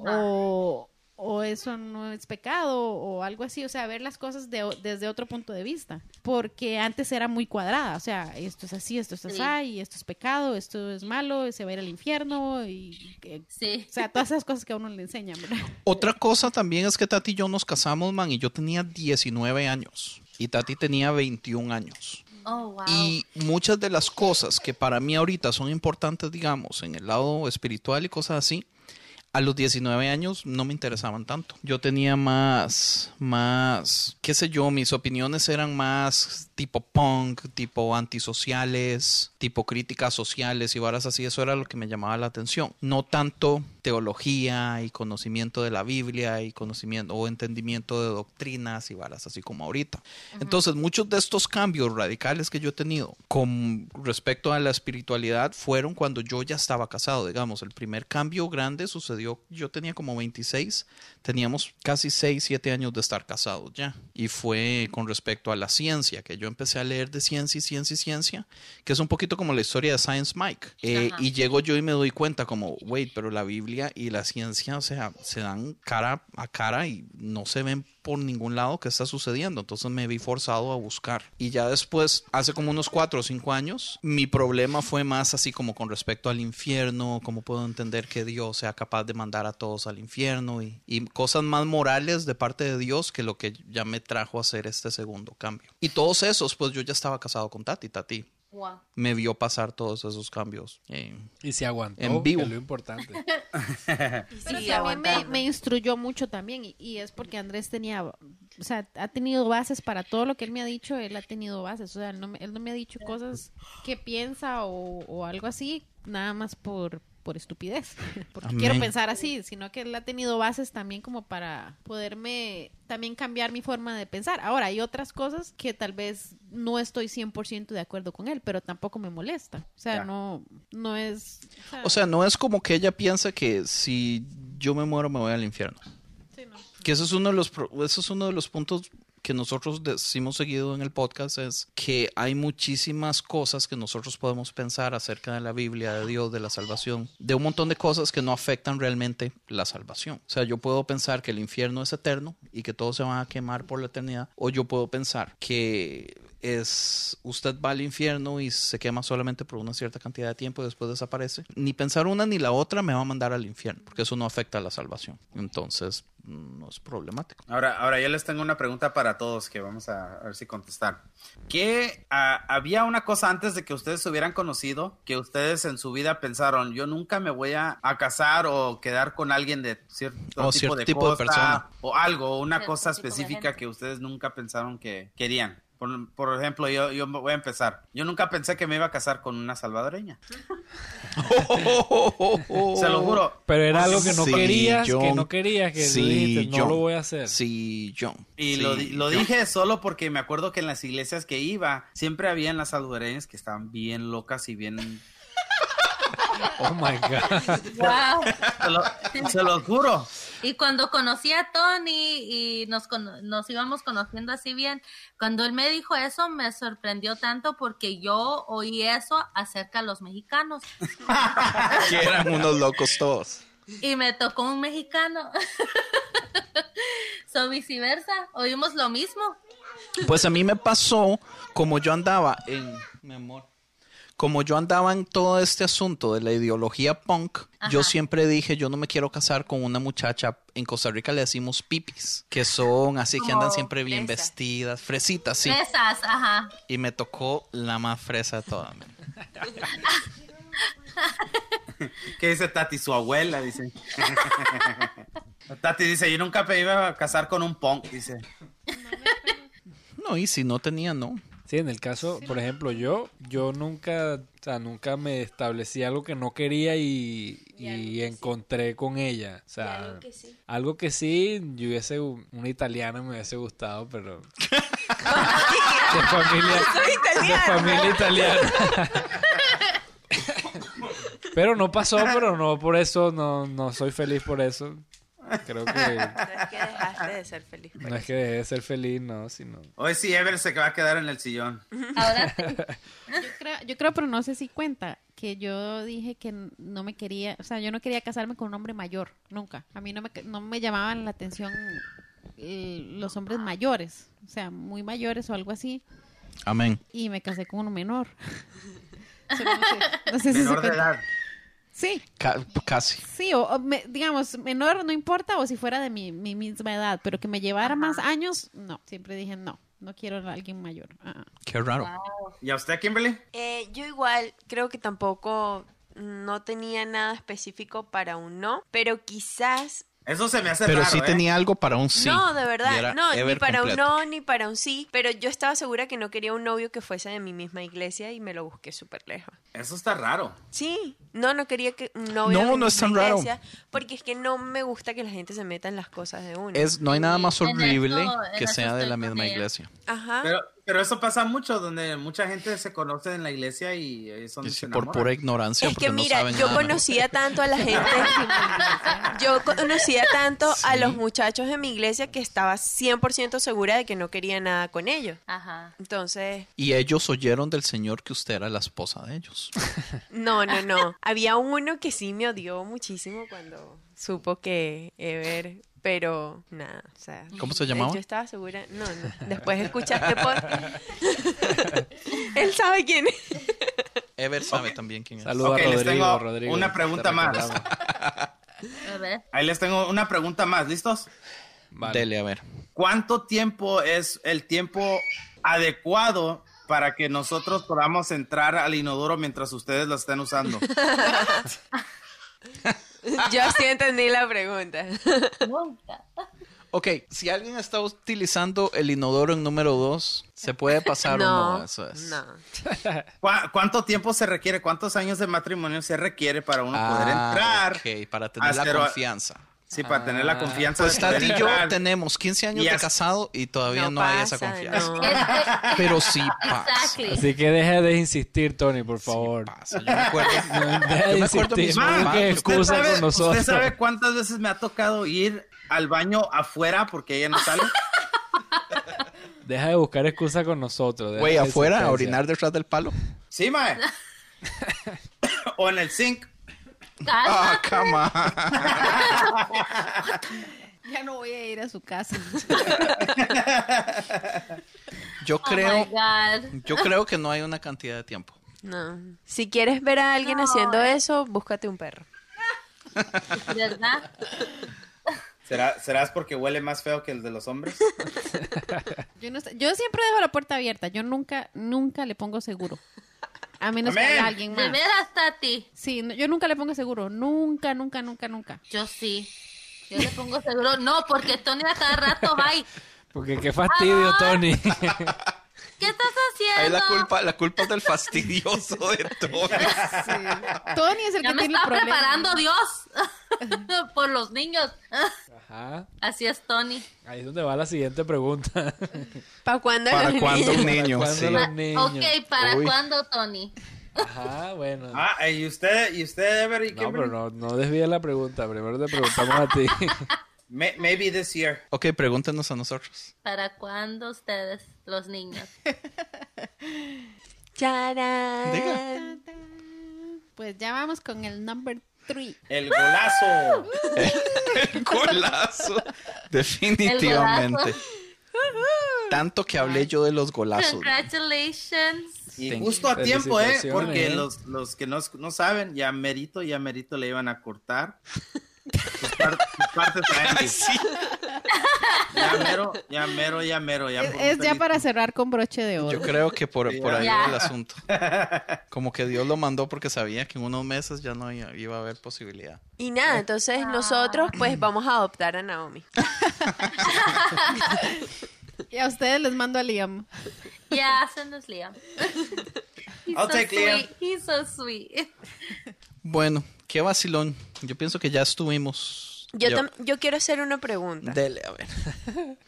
o o eso no es pecado o algo así, o sea, ver las cosas de desde otro punto de vista, porque antes era muy cuadrada, o sea, esto es así, esto es Sí. así, y esto es pecado, esto es malo, se va a ir al infierno y que- Sí. o sea, todas esas cosas que a uno le enseñan, ¿verdad? Otra cosa también es que Tati y yo nos casamos, man, y yo tenía 19 años. Y Tati tenía 21 años. Oh, wow. Y muchas de las cosas que para mí ahorita son importantes, digamos, en el lado espiritual y cosas así, a los 19 años no me interesaban tanto. Yo tenía más, más, qué sé yo, mis opiniones eran más tipo punk, tipo antisociales, tipo críticas sociales y varas así. Eso era lo que me llamaba la atención. No tanto teología y conocimiento de la Biblia y conocimiento o entendimiento de doctrinas y varas así como ahorita. Entonces, muchos de estos cambios radicales que yo he tenido con respecto a la espiritualidad fueron cuando yo ya estaba casado, digamos. El primer cambio grande sucedió, yo tenía como 26, teníamos casi 6, 7 años de estar casados ya. Y fue con respecto a la ciencia, que yo empecé a leer de ciencia y ciencia y ciencia, que es un poquito como la historia de Science Mike. Eh, y llego yo y me doy cuenta como, wait, pero la Biblia y la ciencia, o sea, se dan cara a cara y no se ven por ningún lado qué está sucediendo. Entonces me vi forzado a buscar. Y ya después, hace como unos cuatro o cinco años, mi problema fue más así como con respecto al infierno, cómo puedo entender que Dios sea capaz de mandar a todos al infierno y, cosas más morales de parte de Dios que lo que ya me trajo a hacer este segundo cambio. Y todos esos, pues yo ya estaba casado con Tati Wow. me vio pasar todos esos cambios. eh, Y se aguantó, En vivo. que es lo importante. Y Pero también me, instruyó mucho también y, y es porque Andrés tenía, o sea, ha tenido bases para todo lo que él me ha dicho, él ha tenido bases, o sea, él no me, él no me ha dicho cosas que piensa o, o algo así, nada más por, por estupidez, porque Amén. quiero pensar así, sino que él ha tenido bases también como para poderme también cambiar mi forma de pensar. Ahora, hay otras cosas que tal vez no estoy 100% de acuerdo con él, pero tampoco me molesta, o sea, Ya. no, no es... O sea, no es como que ella piensa que si yo me muero me voy al infierno. sí, no. Que ese es uno de los, ese es uno de los puntos que nosotros decimos seguido en el podcast es que hay muchísimas cosas que nosotros podemos pensar acerca de la Biblia, de Dios, de la salvación, de un montón de cosas que no afectan realmente la salvación. O sea, yo puedo pensar que el infierno es eterno y que todos se van a quemar por la eternidad, o yo puedo pensar que es usted va al infierno y se quema solamente por una cierta cantidad de tiempo y después desaparece. Ni pensar una ni la otra me va a mandar al infierno, porque eso no afecta a la salvación. Entonces, no es problemático. Ahora, ahora yo les tengo una pregunta para todos que vamos a, a ver si contestar. ¿Qué había una cosa antes de que ustedes se hubieran conocido que ustedes en su vida pensaron, yo nunca me voy a, a casar o quedar con alguien de cierto O tipo, cierto de, tipo de cosa, persona. o algo, una Cierto cosa específica que ustedes nunca pensaron que querían? Por, por ejemplo, yo, yo voy a empezar. Yo nunca pensé que me iba a casar con una salvadoreña. Se lo juro. Pero era algo que no Sí, querías, que no querías, que Sí, dijiste, no John. lo voy a hacer. Sí, John. Y Sí, lo, lo John. dije solo porque me acuerdo que en las iglesias que iba, siempre habían las salvadoreñas que estaban bien locas y bien... Oh my God. Wow. Se lo, se lo juro. Y cuando conocí a Tony y nos, nos íbamos conociendo así bien, cuando él me dijo eso me sorprendió tanto porque yo oí eso acerca de los mexicanos Que eran unos locos todos. y me tocó un mexicano. so viceversa, oímos lo mismo. Pues a mí me pasó como yo andaba en... Mi amor. Como yo andaba en todo este asunto de la ideología punk, yo siempre dije, yo no me quiero casar con una muchacha, en Costa Rica le decimos pipis, que son así, que andan Como siempre bien fresa. vestidas, fresitas, sí. Esas, ajá. Y me tocó la más fresa de todas. ¿Qué dice Tati? Su abuela, dice. Tati dice, yo nunca me iba a casar con un punk, dice. No, y si no tenía, no. Sí, en el caso, por ejemplo, yo, yo nunca, o sea, nunca me establecí algo que no quería y, y encontré con ella. O sea, algo que sí. algo que sí, yo hubiese, una italiana me hubiese gustado, pero de familia, de familia italiana. pero no pasó, pero no por eso, no, no soy feliz por eso. Creo que No es que dejaste de ser feliz. no es que deje de ser feliz, no, sino... Hoy sí, Ever se va a quedar en el sillón. Ahora sí. Yo creo, yo creo, pero no sé si cuenta, que yo dije que no me quería, o sea, yo no quería casarme con un hombre mayor, nunca. A mí no me, no me llamaban la atención eh, los hombres mayores, o sea, muy mayores o algo así, Amén. y me casé con uno menor. O sea, no sé, no sé si se Menor de cuenta. edad. Sí, Ca- casi. sí, o, o me- digamos, menor no importa, o si fuera de mi, mi misma edad, pero que me llevara más años, no, siempre dije no, no quiero a alguien mayor. Ah, ah. Qué raro. ¿Y a usted, Kimberly? Eh, yo igual creo que tampoco no tenía nada específico para un no, pero quizás Eso se me hace Pero raro, sí ¿eh? tenía algo para un sí. no, de verdad, no, ni para completo. un no ni para un sí, pero yo estaba segura que no quería un novio que fuese de mi misma iglesia y me lo busqué súper lejos. Eso está raro. Sí, no, no quería que un novio No, de mi no es tan raro. iglesia, porque es que no me gusta que la gente se meta en las cosas de uno. Es, no hay nada más horrible en que sea de la misma ella. iglesia. Ajá. Pero, pero eso pasa mucho, donde mucha gente se conoce en la iglesia y sí, por pura ignorancia, Es porque que mira, yo nada. conocía tanto a la gente, yo conocía tanto a los muchachos de mi iglesia que estaba 100% segura de que no quería nada con ellos. Ajá. Entonces, Y ellos oyeron del Señor que usted era la esposa de ellos. no, no, no. Había uno que sí me odió muchísimo cuando supo que Ever pero nada, o sea. ¿Cómo se llamaba? Yo estaba segura. No, no. Después escuchaste podcast. Él sabe quién es. Ever sabe también quién es. Saludos Ok, a les Rodrigo. tengo Rodrigo, una pregunta más. A ver. Ahí les tengo una pregunta más. ¿Listos? Vale. Dele, a ver. ¿Cuánto tiempo es el tiempo adecuado para que nosotros podamos entrar al inodoro mientras ustedes lo estén usando? Yo sí entendí la pregunta. Ok, si alguien está utilizando el inodoro en número 2, ¿se puede pasar o no? No, Eso es. no. ¿Cu- ¿Cuánto tiempo se requiere? ¿Cuántos años de matrimonio se requiere para uno poder Ah, entrar? ok, para tener la confianza. Sí, para tener la confianza Pues Tati y yo tenemos 15 años Y de as- casado y todavía no, hay esa pasa, confianza. no. Pero sí pasa. Exactly. Así que deja de insistir, Tony, por favor. Pasa. Yo me acuerdo, Deja de insistir, no ¿Usted excusa sabe, con nosotros. ¿Usted sabe cuántas veces me ha tocado ir al baño afuera porque ella no sale? Deja de buscar excusa con nosotros. Güey, afuera a orinar detrás del palo. Sí, mae. o en el zinc. Ah, come on. Ya no voy a ir a su casa. Yo Oh creo, my God. yo creo que no hay una cantidad de tiempo. No. Si quieres ver a alguien haciendo eso, búscate un perro. ¿Verdad? ¿Será, ¿Serás porque huele más feo que el de los hombres? Yo, no sé- yo siempre dejo la puerta abierta. Yo nunca, nunca le pongo seguro. A menos que Amén. haya alguien De más. veras, Tati. Sí, no- yo nunca le pongo seguro. Nunca, nunca, nunca, nunca. Yo sí. Yo le pongo seguro. No, porque Tony a cada rato va y... Porque qué fastidio, Tony. ¿Qué estás haciendo? Ahí la culpa, la culpa es del fastidioso de todo. Tony es el Ya que me tiene está el preparando Dios por los niños. Ajá. Así es, Tony. Ahí es donde va la siguiente pregunta. ¿Para cuándo ¿Para los cuándo niños? un niño? ¿Cuándo Sí. los niños? Ok, ¿para Uy. cuándo, Tony? Ajá, bueno. Ah, ¿y usted, y usted, Ever y no, pero no, no desvíes la pregunta. Primero te preguntamos a ti. May- maybe this year. Ok, pregúntenos a nosotros. ¿Para cuándo ustedes, los niños? Charán. Diga. Pues ya vamos con el number three. El golazo. Golazo. Definitivamente. Tanto que hablé yo de los golazos. Congratulations. Y Thank justo a tiempo, ¿eh? Porque ¿eh? los, los que no, no saben, ya merito, ya merito le iban a cortar. Sus, par- sus partes a Andy. Ya mero, ya mero, ya mero. Ya Es, ya para cerrar con broche de Yo oro. creo que por, por ahí va el asunto. Como que Dios lo mandó porque sabía que en unos meses ya no iba a haber posibilidad. Y nada, entonces nosotros pues vamos a adoptar a Naomi. Y a ustedes les mando a Liam. Ya, send us Liam. He's I'll so take Liam. He's so sweet. Bueno, qué vacilón. Yo pienso que ya estuvimos. Yo, Yo- yo quiero hacer una pregunta. Dele, a ver.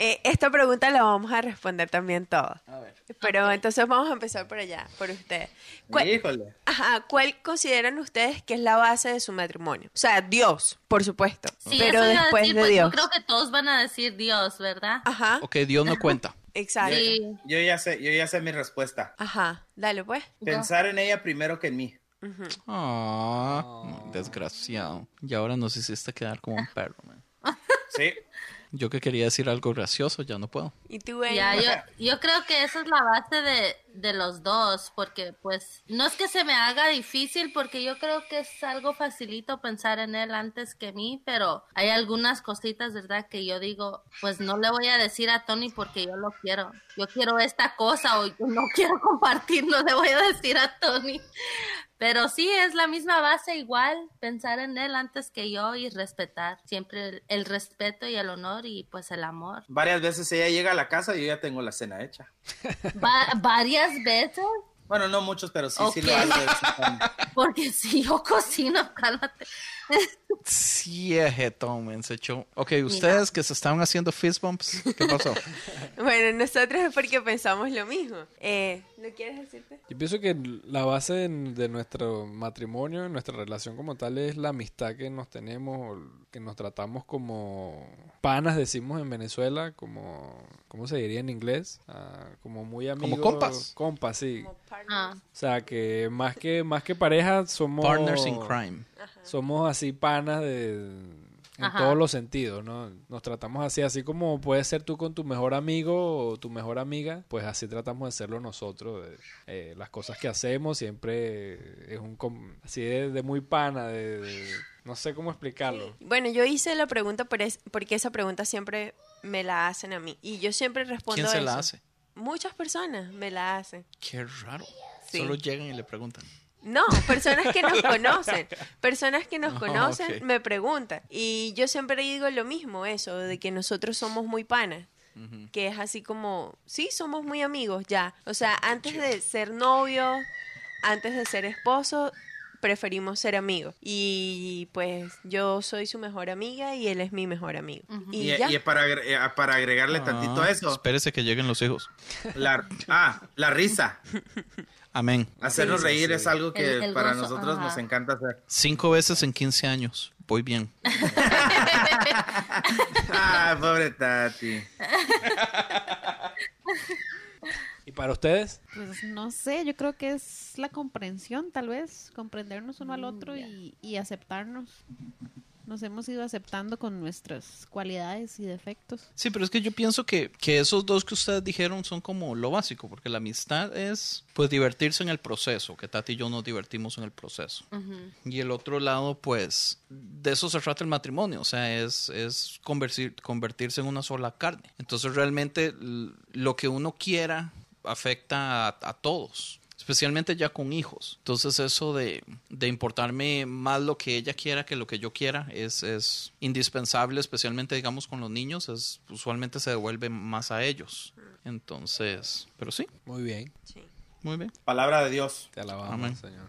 Eh, esta pregunta la vamos a responder también todos. A ver. Pero entonces vamos a empezar por allá, por ustedes. ¿Cuál, Híjole. ajá, ¿Cuál consideran ustedes que es la base de su matrimonio? O sea, Dios, por supuesto. Sí, pero eso iba a después decir, de pues, Dios. Yo creo que todos van a decir Dios, ¿verdad? Ajá, Ok, Dios no cuenta. exacto. Sí. Yo ya sé, yo ya sé mi respuesta. Ajá, dale pues. Pensar en ella primero que en mí. Ah, desgraciado. Y ahora nos hiciste quedar como un perro, man. Sí. Yo que quería decir algo gracioso, ya no puedo. ¿Y tú? Ya, yo, yo creo que esa es la base de, de los dos, porque pues no es que se me haga difícil, porque yo creo que es algo facilito pensar en él antes que mí, pero hay algunas cositas, ¿verdad? Que yo digo, pues no le voy a decir a Tony porque yo lo quiero. Yo quiero esta cosa o yo no quiero compartir, no le voy a decir a Tony. Pero sí, es la misma base igual, pensar en él antes que yo y respetar. Siempre el, el respeto y el honor y pues el amor. Varias veces ella llega a la casa y yo ya tengo la cena hecha. Va- varias veces, Bueno, no muchos, pero sí, sí Ok. lo cuando. porque si yo cocino, cálmate. Sí, ejetón, man, se echó. Ok, ustedes que se estaban haciendo fist bumps, ¿qué pasó? Bueno, nosotros es porque pensamos lo mismo. Eh, ¿No quieres decirte? Yo pienso que la base de, de nuestro matrimonio, nuestra relación como tal, es la amistad que nos tenemos, o que nos tratamos como panas, decimos en Venezuela, como, ¿cómo se diría en inglés? Ah, como muy amigos. compas. Compas, sí. Ah, O sea, que más que, más que pareja, somos... Partners in crime. Somos así panas de... en Ajá. todos los sentidos, ¿no? Nos tratamos así, así como puedes ser tú con tu mejor amigo o tu mejor amiga, pues así tratamos de serlo nosotros. de- eh, las cosas que hacemos siempre es un com- así de, de muy pana, de, de- no sé cómo explicarlo. Bueno, yo hice la pregunta por es- porque esa pregunta siempre me la hacen a mí. Y yo siempre respondo ¿Quién se eso. la hace? Muchas personas me la hacen. Qué raro. Sí. Solo llegan y le preguntan. No, personas que nos conocen. Personas que nos Ah, conocen me preguntan. Y yo siempre digo lo mismo, eso, de que nosotros somos muy panas. Que es así como, sí, somos muy amigos ya. O sea, antes de ser novios, antes de ser esposos, preferimos ser amigos. Y pues yo soy su mejor amiga y él es mi mejor amigo. Y, Y, ya. y para, agre- eh, para agregarle tantito a Ah, eso, Espérese que lleguen los hijos. la, ah, la risa. Amén. Hacernos Sí, sí, reír sí. es algo que El- el para gozo, nosotros ajá. nos encanta hacer. Cinco veces en 15 años. Voy bien. Ah, pobre Tati. ¿Y para ustedes? Pues no sé, yo creo que es la comprensión, tal vez, comprendernos uno al otro y, y aceptarnos. Nos hemos ido aceptando con nuestras cualidades y defectos. Sí, pero es que yo pienso que, que esos dos que ustedes dijeron son como lo básico, porque la amistad es pues divertirse en el proceso, que Tati y yo nos divertimos en el proceso. Y el otro lado, pues, de eso se trata el matrimonio, o sea, es, es convertir- convertirse en una sola carne. Entonces realmente lo que uno quiera afecta a, a todos. Especialmente ya con hijos. Entonces eso de, de importarme más lo que ella quiera que lo que yo quiera es, es indispensable, especialmente digamos con los niños, es usualmente se devuelve más a ellos. Entonces, pero sí, Muy bien, Sí. muy bien. Palabra de Dios. te alabamos, Amén. Señor.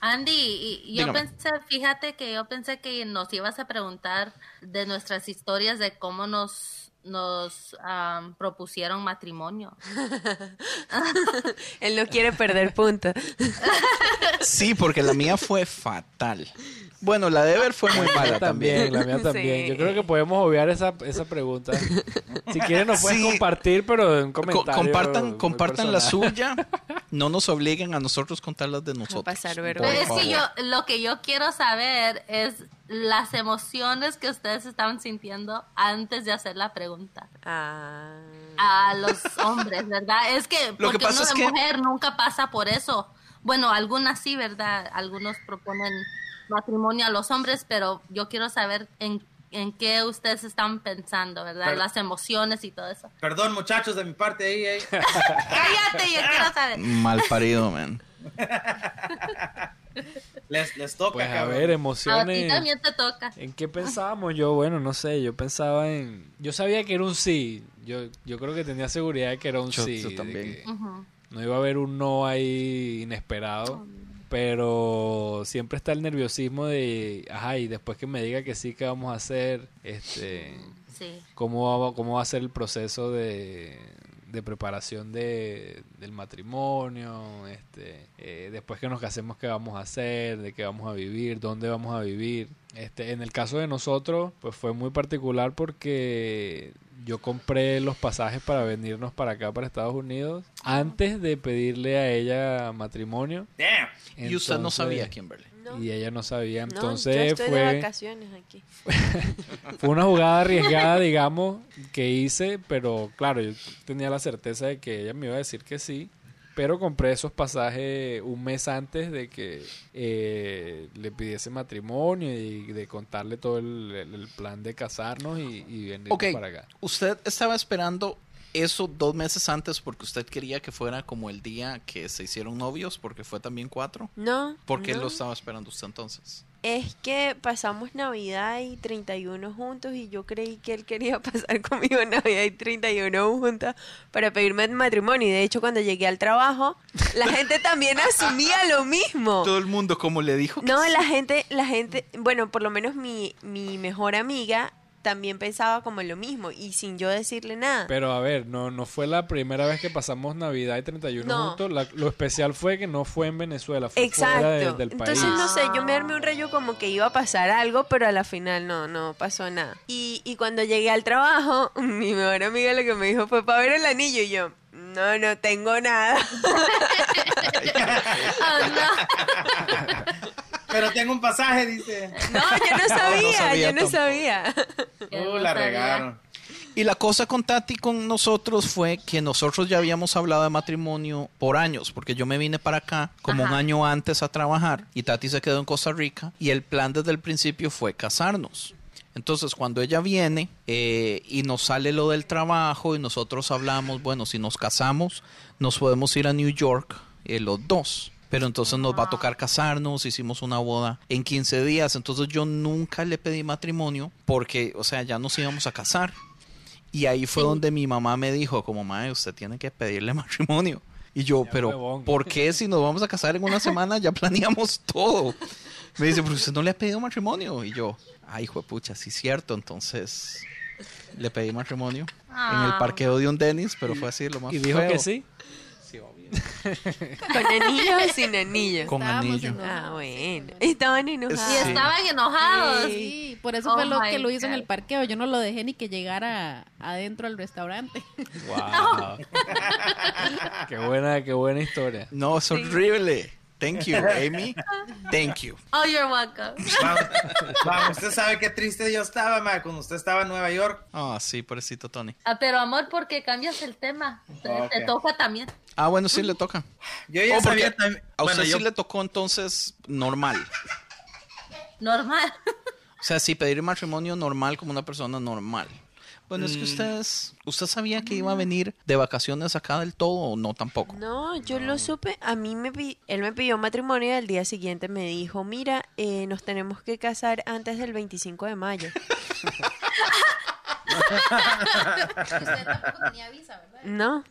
Andy, y- yo Dígame. pensé, fíjate que yo pensé que nos ibas a preguntar de nuestras historias de cómo nos, nos am, propusieron matrimonio. Él no quiere perder puntos. Sí, porque la mía fue fatal. Bueno, la de Ever fue muy La mala también, también. la mía también. Sí. Yo creo que podemos obviar esa, esa pregunta. Si quieren nos puedes Sí. compartir, pero en un Co- comentario. compartan compartan la suya. No nos obliguen a nosotros contarlas de A nosotros. pasar. Pero es que yo, lo que yo quiero saber es las emociones que ustedes estaban sintiendo antes de hacer la pregunta. Ah. a los hombres, ¿verdad? Es que Lo que porque pasa uno es de que- mujer nunca pasa por eso. Bueno, algunas sí, ¿verdad? Algunos proponen matrimonio a los hombres, pero yo quiero saber en, en qué ustedes están pensando, ¿verdad? Pero- Las emociones y todo eso. Perdón, muchachos, de mi parte ahí. ahí. Cállate, yo quiero saber. Mal parido, man. Les, les toca, Pues a cabrón. ver, A ti emociones. también te toca. ¿En qué pensábamos yo? Bueno, no sé, yo pensaba en... Yo sabía que era un sí. Yo, yo creo que tenía seguridad de que era un Yo- sí. yo también. que. No iba a haber un no ahí inesperado. Pero siempre está el nerviosismo de, ajá, y después que me diga que sí, ¿qué vamos a hacer? Este, Sí. ¿cómo, va, cómo va a ser el proceso de, de preparación de, del matrimonio? Este, eh, después que nos casemos, ¿qué vamos a hacer? ¿De qué vamos a vivir? ¿Dónde vamos a vivir? Este, en el caso de nosotros, pues fue muy particular porque yo compré los pasajes para venirnos para acá, para Estados Unidos, antes de pedirle a ella matrimonio. Damn. Y usted no sabía, Kimberly. No, Y ella no sabía. no, yo Entonces estoy de fue, vacaciones aquí. fue una jugada arriesgada, digamos, que hice, pero claro, yo tenía la certeza de que ella me iba a decir que sí. Pero compré esos pasajes un mes antes de que eh, le pidiese matrimonio y de contarle todo el, plan de casarnos y, y venirnos Ok, para acá. usted estaba esperando eso dos meses antes porque usted quería que fuera como el día que se hicieron novios, porque fue también cuatro. No. ¿Por qué no. lo estaba esperando usted entonces? Es que pasamos Navidad y 31 juntos y yo creí que él quería pasar conmigo Navidad y 31 juntas para pedirme matrimonio. Y de hecho, cuando llegué al trabajo, la gente también asumía lo mismo. Todo el mundo como le dijo. que No, sí. la gente, la gente, bueno, por lo menos mi, mi mejor amiga también pensaba como lo mismo y sin yo decirle nada. Pero a ver, no, no fue la primera vez que pasamos Navidad y 31 No. juntos. La- lo especial fue que no fue en Venezuela, fue fuera Exacto. de- del país. Entonces, no sé, yo me armé un rollo como que iba a pasar algo, pero a la final no, no pasó nada. Y, y cuando llegué al trabajo, mi mejor amiga lo que me dijo fue para ver el anillo y yo, no, no tengo nada. Oh, no. Pero tengo un pasaje, dice. No, yo no sabía, sabía yo no tampoco. sabía. Uh, la regaron. Y la cosa con Tati con nosotros fue que nosotros ya habíamos hablado de matrimonio por años, porque yo me vine para acá como un año antes a trabajar y Tati se quedó en Costa Rica y el plan desde el principio fue casarnos. Entonces cuando ella viene eh, y nos sale lo del trabajo y nosotros hablamos, bueno, si nos casamos nos podemos ir a New York eh, los dos. Pero entonces nos va a tocar casarnos, hicimos una boda en 15 días, entonces yo nunca le pedí matrimonio porque, o sea, ya nos íbamos a casar. Y ahí fue donde mi mamá me dijo, como, madre, usted tiene que pedirle matrimonio. Y yo, pero. ¿por qué si nos vamos a casar en una semana ya planeamos todo? Me dice, pero usted no le ha pedido matrimonio. Y yo, ay, hijo de pucha, sí es cierto. Entonces le pedí matrimonio en el Ah. parqueo de un Dennis, pero fue así lo más Y dijo feo. que sí. ¿Con anillo o sin anillo? Con Estábamos anillo. enojados. Ah, bueno. Estaban enojados. Y Sí. estaban enojados. Sí, por eso Oh fue lo my que lo hizo en God. el parqueo. Yo no lo dejé ni que llegara adentro al restaurante. Wow. qué buena, qué buena historia. No, es horrible. Thank you, Amy. Thank you. Oh, you're welcome. Vamos, vamos, usted sabe qué triste yo estaba, ma, cuando usted estaba en Nueva York. Ah, sí, pobrecito Tony. Ah, pero amor, porque cambias el tema. Te, Ok. te toca también. Ah, bueno, sí le toca. Yo ya Oh, sabía también. a usted Bueno, yo, sí le tocó entonces normal. Normal. O sea, sí, pedir matrimonio normal como una persona normal. Bueno, Mm. es que ustedes, ¿usted sabía que iba a venir de vacaciones acá del todo o no tampoco? No, yo lo supe. A mí me pi- él me pidió matrimonio y al día siguiente me dijo, mira, eh, nos tenemos que casar antes del 25 de mayo. Usted tampoco tenía visa, ¿verdad? No.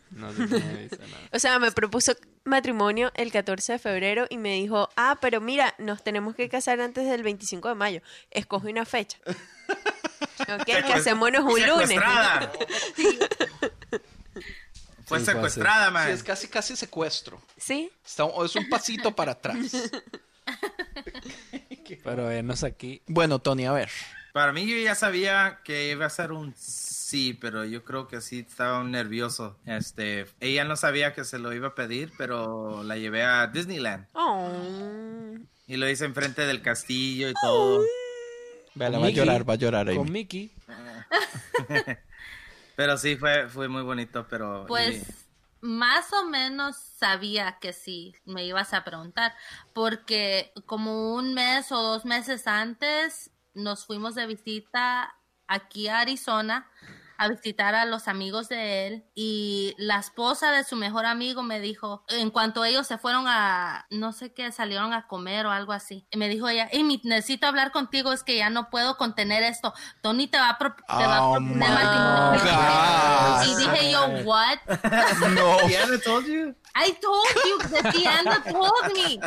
O sea, me propuso matrimonio el 14 de febrero y me dijo, ah, pero mira, nos tenemos que casar antes del 25 de mayo. Escoge una fecha. ok, casémonos un lunes. secuestrada. Fue Sí, fue secuestrada, Sí, man. es casi casi secuestro. ¿Sí? Está- es un pasito para atrás. Pero venos aquí. Bueno, Tony, a ver. Para mí yo ya sabía que iba a ser un sí, pero yo creo que sí estaba nervioso. Este, ella no sabía que se lo iba a pedir, pero la llevé a Disneyland Oh. y lo hice enfrente del castillo y todo. Vela, va a llorar, va a llorar. Con Amy. Mickey. Pero sí fue fue muy bonito, pero Pues más o menos sabía que sí me ibas a preguntar, porque como un mes o dos meses antes nos fuimos de visita aquí a Arizona a visitar a los amigos de él y la esposa de su mejor amigo me dijo, en cuanto ellos se fueron a, no sé qué, salieron a comer o algo así, y me dijo ella, Amy, necesito hablar contigo, es que ya no puedo contener esto, Tony te va a, pro- te va a Oh proponer matrimonio". Y dije yo, what? No. Diana told you? I told you that Diana told me.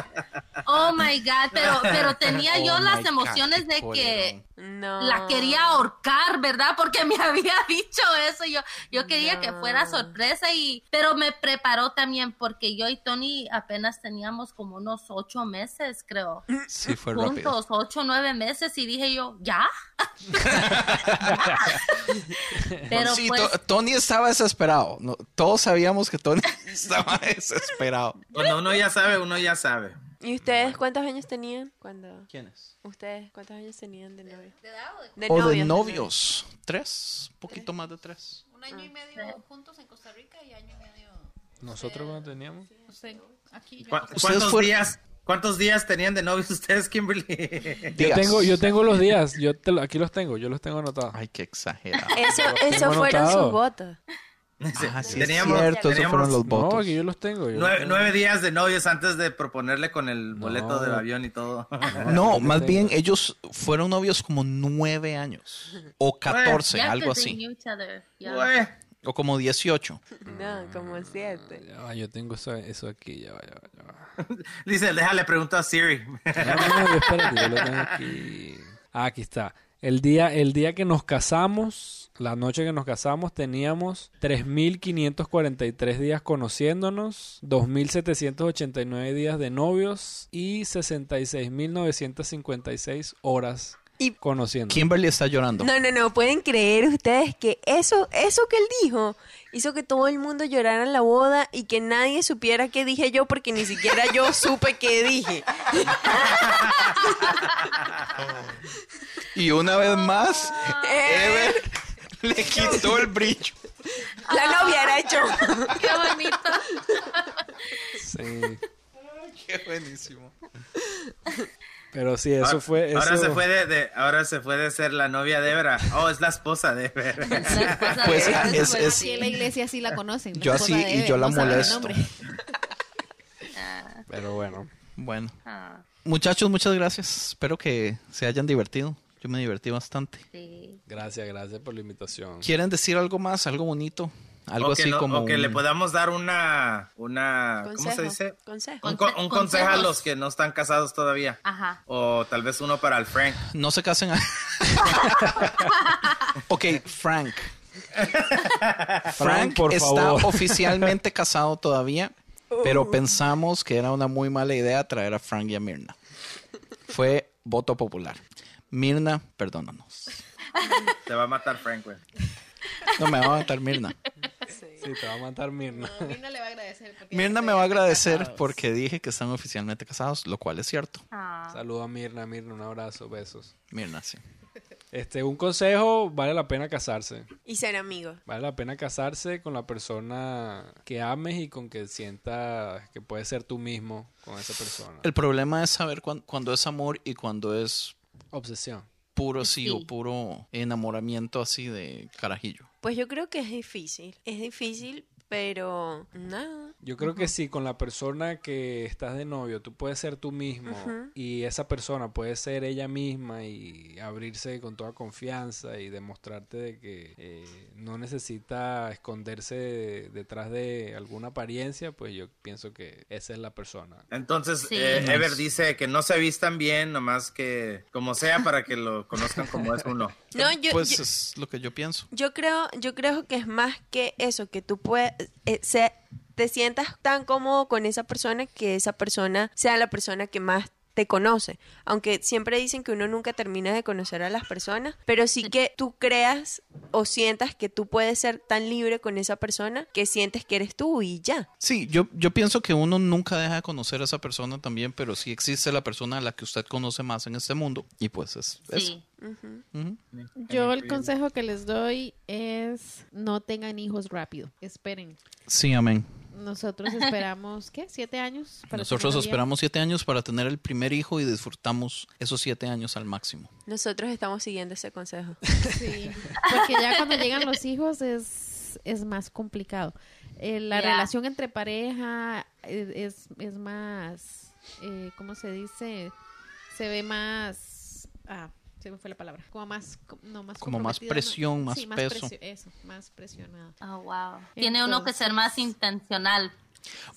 Oh my God, pero, pero tenía yo Oh las God, emociones de que No. la quería ahorcar, ¿verdad? Porque me había dicho eso. Yo, yo quería que fuera sorpresa y, pero me preparó también porque yo y Tony apenas teníamos como unos ocho meses, creo. Sí, fue rápido. Juntos, ocho, nueve meses y dije yo, ¿ya? pero sí, pues, To- Tony estaba desesperado. No, todos sabíamos que Tony estaba desesperado. Cuando uno ya sabe, uno ya sabe. ¿Y ustedes cuántos años tenían cuando... ¿Quiénes? ¿Ustedes cuántos años tenían de novio? ¿De edad o de- De O de novios, novios. Tres, poquito más de tres. Un año y medio juntos en Costa Rica y año y medio Nosotros cuando teníamos. usted aquí. Yo ¿Cu- no sé. Ustedes ¿Cuántos fueron- días? ¿Cuántos días tenían de novios ustedes, Kimberly? Yo tengo, yo tengo los días. Yo te lo- aquí los tengo. Yo los tengo anotados. Ay, qué exagerado. Eso, eso fueron anotado. sus votos. Ah, sí, Teníamos- es cierto, esos teníamos- fueron los No, votos. aquí yo los tengo. yo los nueve, tengo. nueve días de novios antes de proponerle con el boleto No. del avión y todo. No, más tengo. bien ellos fueron novios como nueve años. O catorce, algo así. knew each other, yeah. O como dieciocho. No, como siete. Ya va, yo tengo eso, eso aquí. Ya va, ya va, ya va. Dice, déjale, pregunto a Siri. No, no, no, espérate, yo lo tengo aquí. Ah, aquí está. El día, el día que nos casamos, la noche que nos casamos, teníamos 3.543 días conociéndonos, 2.789 días de novios y 66.956 horas conociendo. Kimberly está llorando. No, no, no, pueden creer ustedes que eso, eso que él dijo hizo que todo el mundo llorara en la boda y que nadie supiera qué dije yo porque ni siquiera yo supe qué dije. Y una vez más, Eh, Ever le quitó el brillo. la novia era yo. Qué bonito. Sí. Qué buenísimo. Pero sí, eso ahora, fue. Ahora eso- se fue de, de- ahora se fue de ser la novia de Ebra. Oh, es la esposa de Ebra. La esposa Pues, de- ah, es- es- Aquí en la iglesia sí la conocen. la Yo así, de y yo la no molesto. Pero bueno. Bueno, ah, muchachos, muchas gracias. Espero que se hayan divertido. Yo me divertí bastante. sí. Gracias, gracias por la invitación. ¿Quieren decir algo más? ¿Algo bonito? Algo o así no- como... o que le podamos dar una, una ¿cómo se dice? Consejo. Un, co- un consejo a los que no están casados todavía. Ajá. O tal vez uno para el Frank. No se casen. a- ok, Frank. Frank por está favor. oficialmente casado todavía, pero pensamos que era una muy mala idea traer a Frank y a Mirna. Fue voto popular. Mirna, perdónanos. Te va a matar Frank, güey. No me va a matar Mirna. Sí, te va a matar Mirna. No, Mirna le va a agradecer. porque Mirna me va a agradecer casados. porque dije que están oficialmente casados, lo cual es cierto. Ah. Saludo a Mirna, Mirna, un abrazo, besos. Mirna, sí. Este, un consejo, vale la pena casarse. Y ser amigos. Vale la pena casarse con la persona que ames y con que sientas que puedes ser tú mismo con esa persona. El problema es saber cuán- cuándo es amor y cuándo es Obsesión. Puro sí, Sí. o puro enamoramiento así de carajillo. Pues yo creo que es difícil. Es difícil, pero nada. Yo creo que sí, con la persona que estás de novio, tú puedes ser tú mismo y esa persona puede ser ella misma y abrirse con toda confianza y demostrarte de que eh, no necesita esconderse de- detrás de alguna apariencia, pues yo pienso que esa es la persona. Entonces, Sí. eh, Ever dice que no se vistan bien, nomás que como sea para que lo conozcan como es uno. No, yo, pues yo, es lo que yo pienso. yo creo, yo creo que es más que eso, que tú puedes, eh, se- te sientas tan cómodo con esa persona que esa persona sea la persona que más te conoce. Aunque siempre dicen que uno nunca termina de conocer a las personas, pero sí que tú creas o sientas que tú puedes ser tan libre con esa persona que sientes que eres tú y ya. Sí, yo, yo pienso que uno nunca deja de conocer a esa persona también, pero sí existe la persona a la que usted conoce más en este mundo. Y pues es eso. Yo el consejo que les doy es no tengan hijos rápido. Esperen. Sí, amén. Nosotros esperamos, ¿qué? ¿Siete años? para Nosotros esperamos siete años para tener el primer hijo y disfrutamos esos siete años al máximo. Nosotros estamos siguiendo ese consejo. Sí, porque ya cuando llegan los hijos es, es más complicado. Eh, la relación entre pareja es, es, es más, eh, ¿cómo se dice? Se ve más... Ah, se me fue la palabra. Como más... No, más Como más presión, más Sí, peso. presio- eso, más presionado. Oh, wow. Tiene uno que ser más intencional.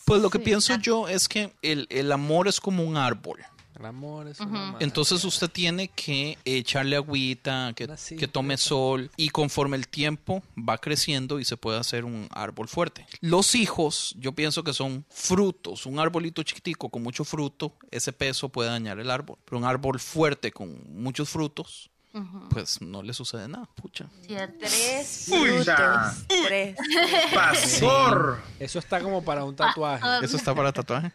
Pues lo que Sí. pienso yo es que el, el amor es como un árbol. El amor es una magia. Entonces usted tiene que echarle agüita, que, sí, que tome sol y conforme el tiempo va creciendo y se puede hacer un árbol fuerte. Los hijos, yo pienso que son frutos, un arbolito chiquitico con mucho fruto, ese peso puede dañar el árbol, pero un árbol fuerte con muchos frutos, pues no le sucede nada, pucha. Cierto. Tres Pucha. frutos. Tres. ¡Pastor! Eso está como para un tatuaje. Ah, Eso está para tatuaje.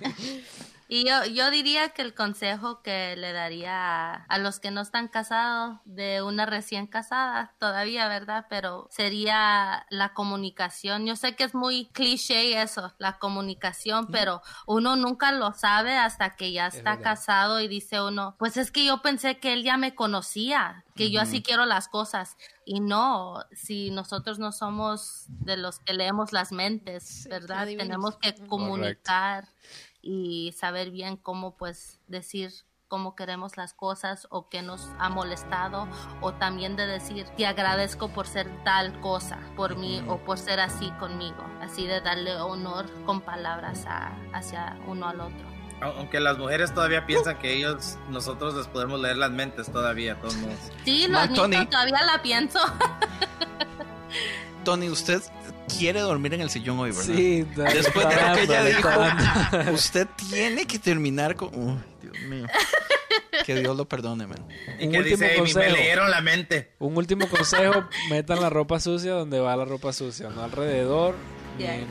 Y yo, yo diría que el consejo que le daría a, a los que no están casados de una recién casada todavía, ¿verdad? Pero sería la comunicación. Yo sé que es muy cliché eso, la comunicación, pero uno nunca lo sabe hasta que ya está casado y dice uno, pues es que yo pensé que él ya me conocía, que yo así quiero las cosas. Y no, si nosotros no somos de los que leemos las mentes, ¿verdad? Tenemos que comunicar y saber bien cómo pues decir cómo queremos las cosas o qué nos ha molestado o también de decir te agradezco por ser tal cosa por mí o por ser así conmigo así de darle honor con palabras a- hacia uno al otro. Aunque las mujeres todavía piensan que ellos, nosotros les podemos leer las mentes todavía, todos sí lo admito Tony. todavía la pienso. Tony, usted quiere dormir en el sillón hoy, ¿verdad? Sí, Después de lo que ella dijo, usted tiene que terminar con... Uy, Dios mío. Que Dios lo perdone, man. Y Un que último dice, "Y me consejo. leyeron la mente. Un último consejo, metan la ropa sucia donde va la ropa sucia, no alrededor.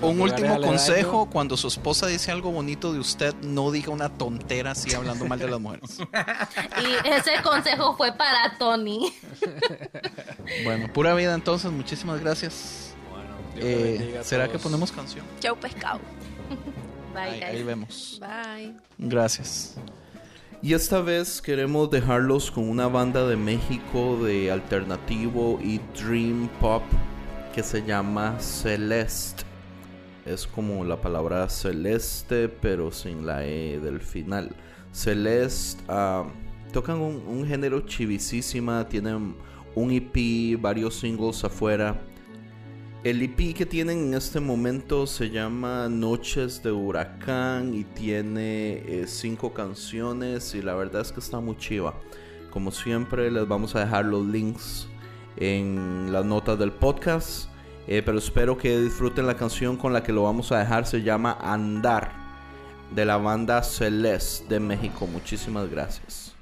Un último consejo, cuando su esposa dice algo bonito de usted, no diga una tontera así hablando mal de las mujeres. Y ese consejo fue para Tony. Bueno, pura vida entonces, muchísimas gracias. Eh, ¿Será que ponemos canción? Chau pescado. Bye, Ahí, guys. ahí vemos. Bye. Gracias. Y esta vez queremos dejarlos con una banda de México de alternativo y dream pop que se llama Celeste. Es como la palabra celeste pero sin la E del final. Celeste ah, tocan un, un género chivisísima, tienen un EP, varios singles afuera. El EP que tienen en este momento se llama Noches de Huracán y tiene eh, cinco canciones y la verdad es que está muy chiva. Como siempre les vamos a dejar los links en las notas del podcast, eh, pero espero que disfruten la canción con la que lo vamos a dejar. Se llama Andar de la banda Celeste de México. Muchísimas gracias.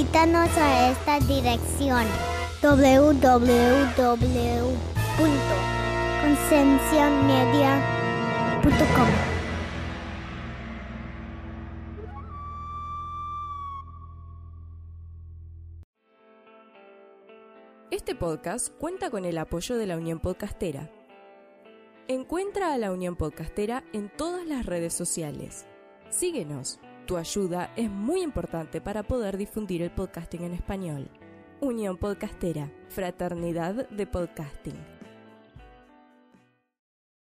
Visítanos a esta dirección www.concienciamedia.com. Este podcast cuenta con el apoyo de la Unión Podcastera. Encuentra a la Unión Podcastera en todas las redes sociales. Síguenos. Tu ayuda es muy importante para poder difundir el podcasting en español. Unión Podcastera, Fraternidad de Podcasting.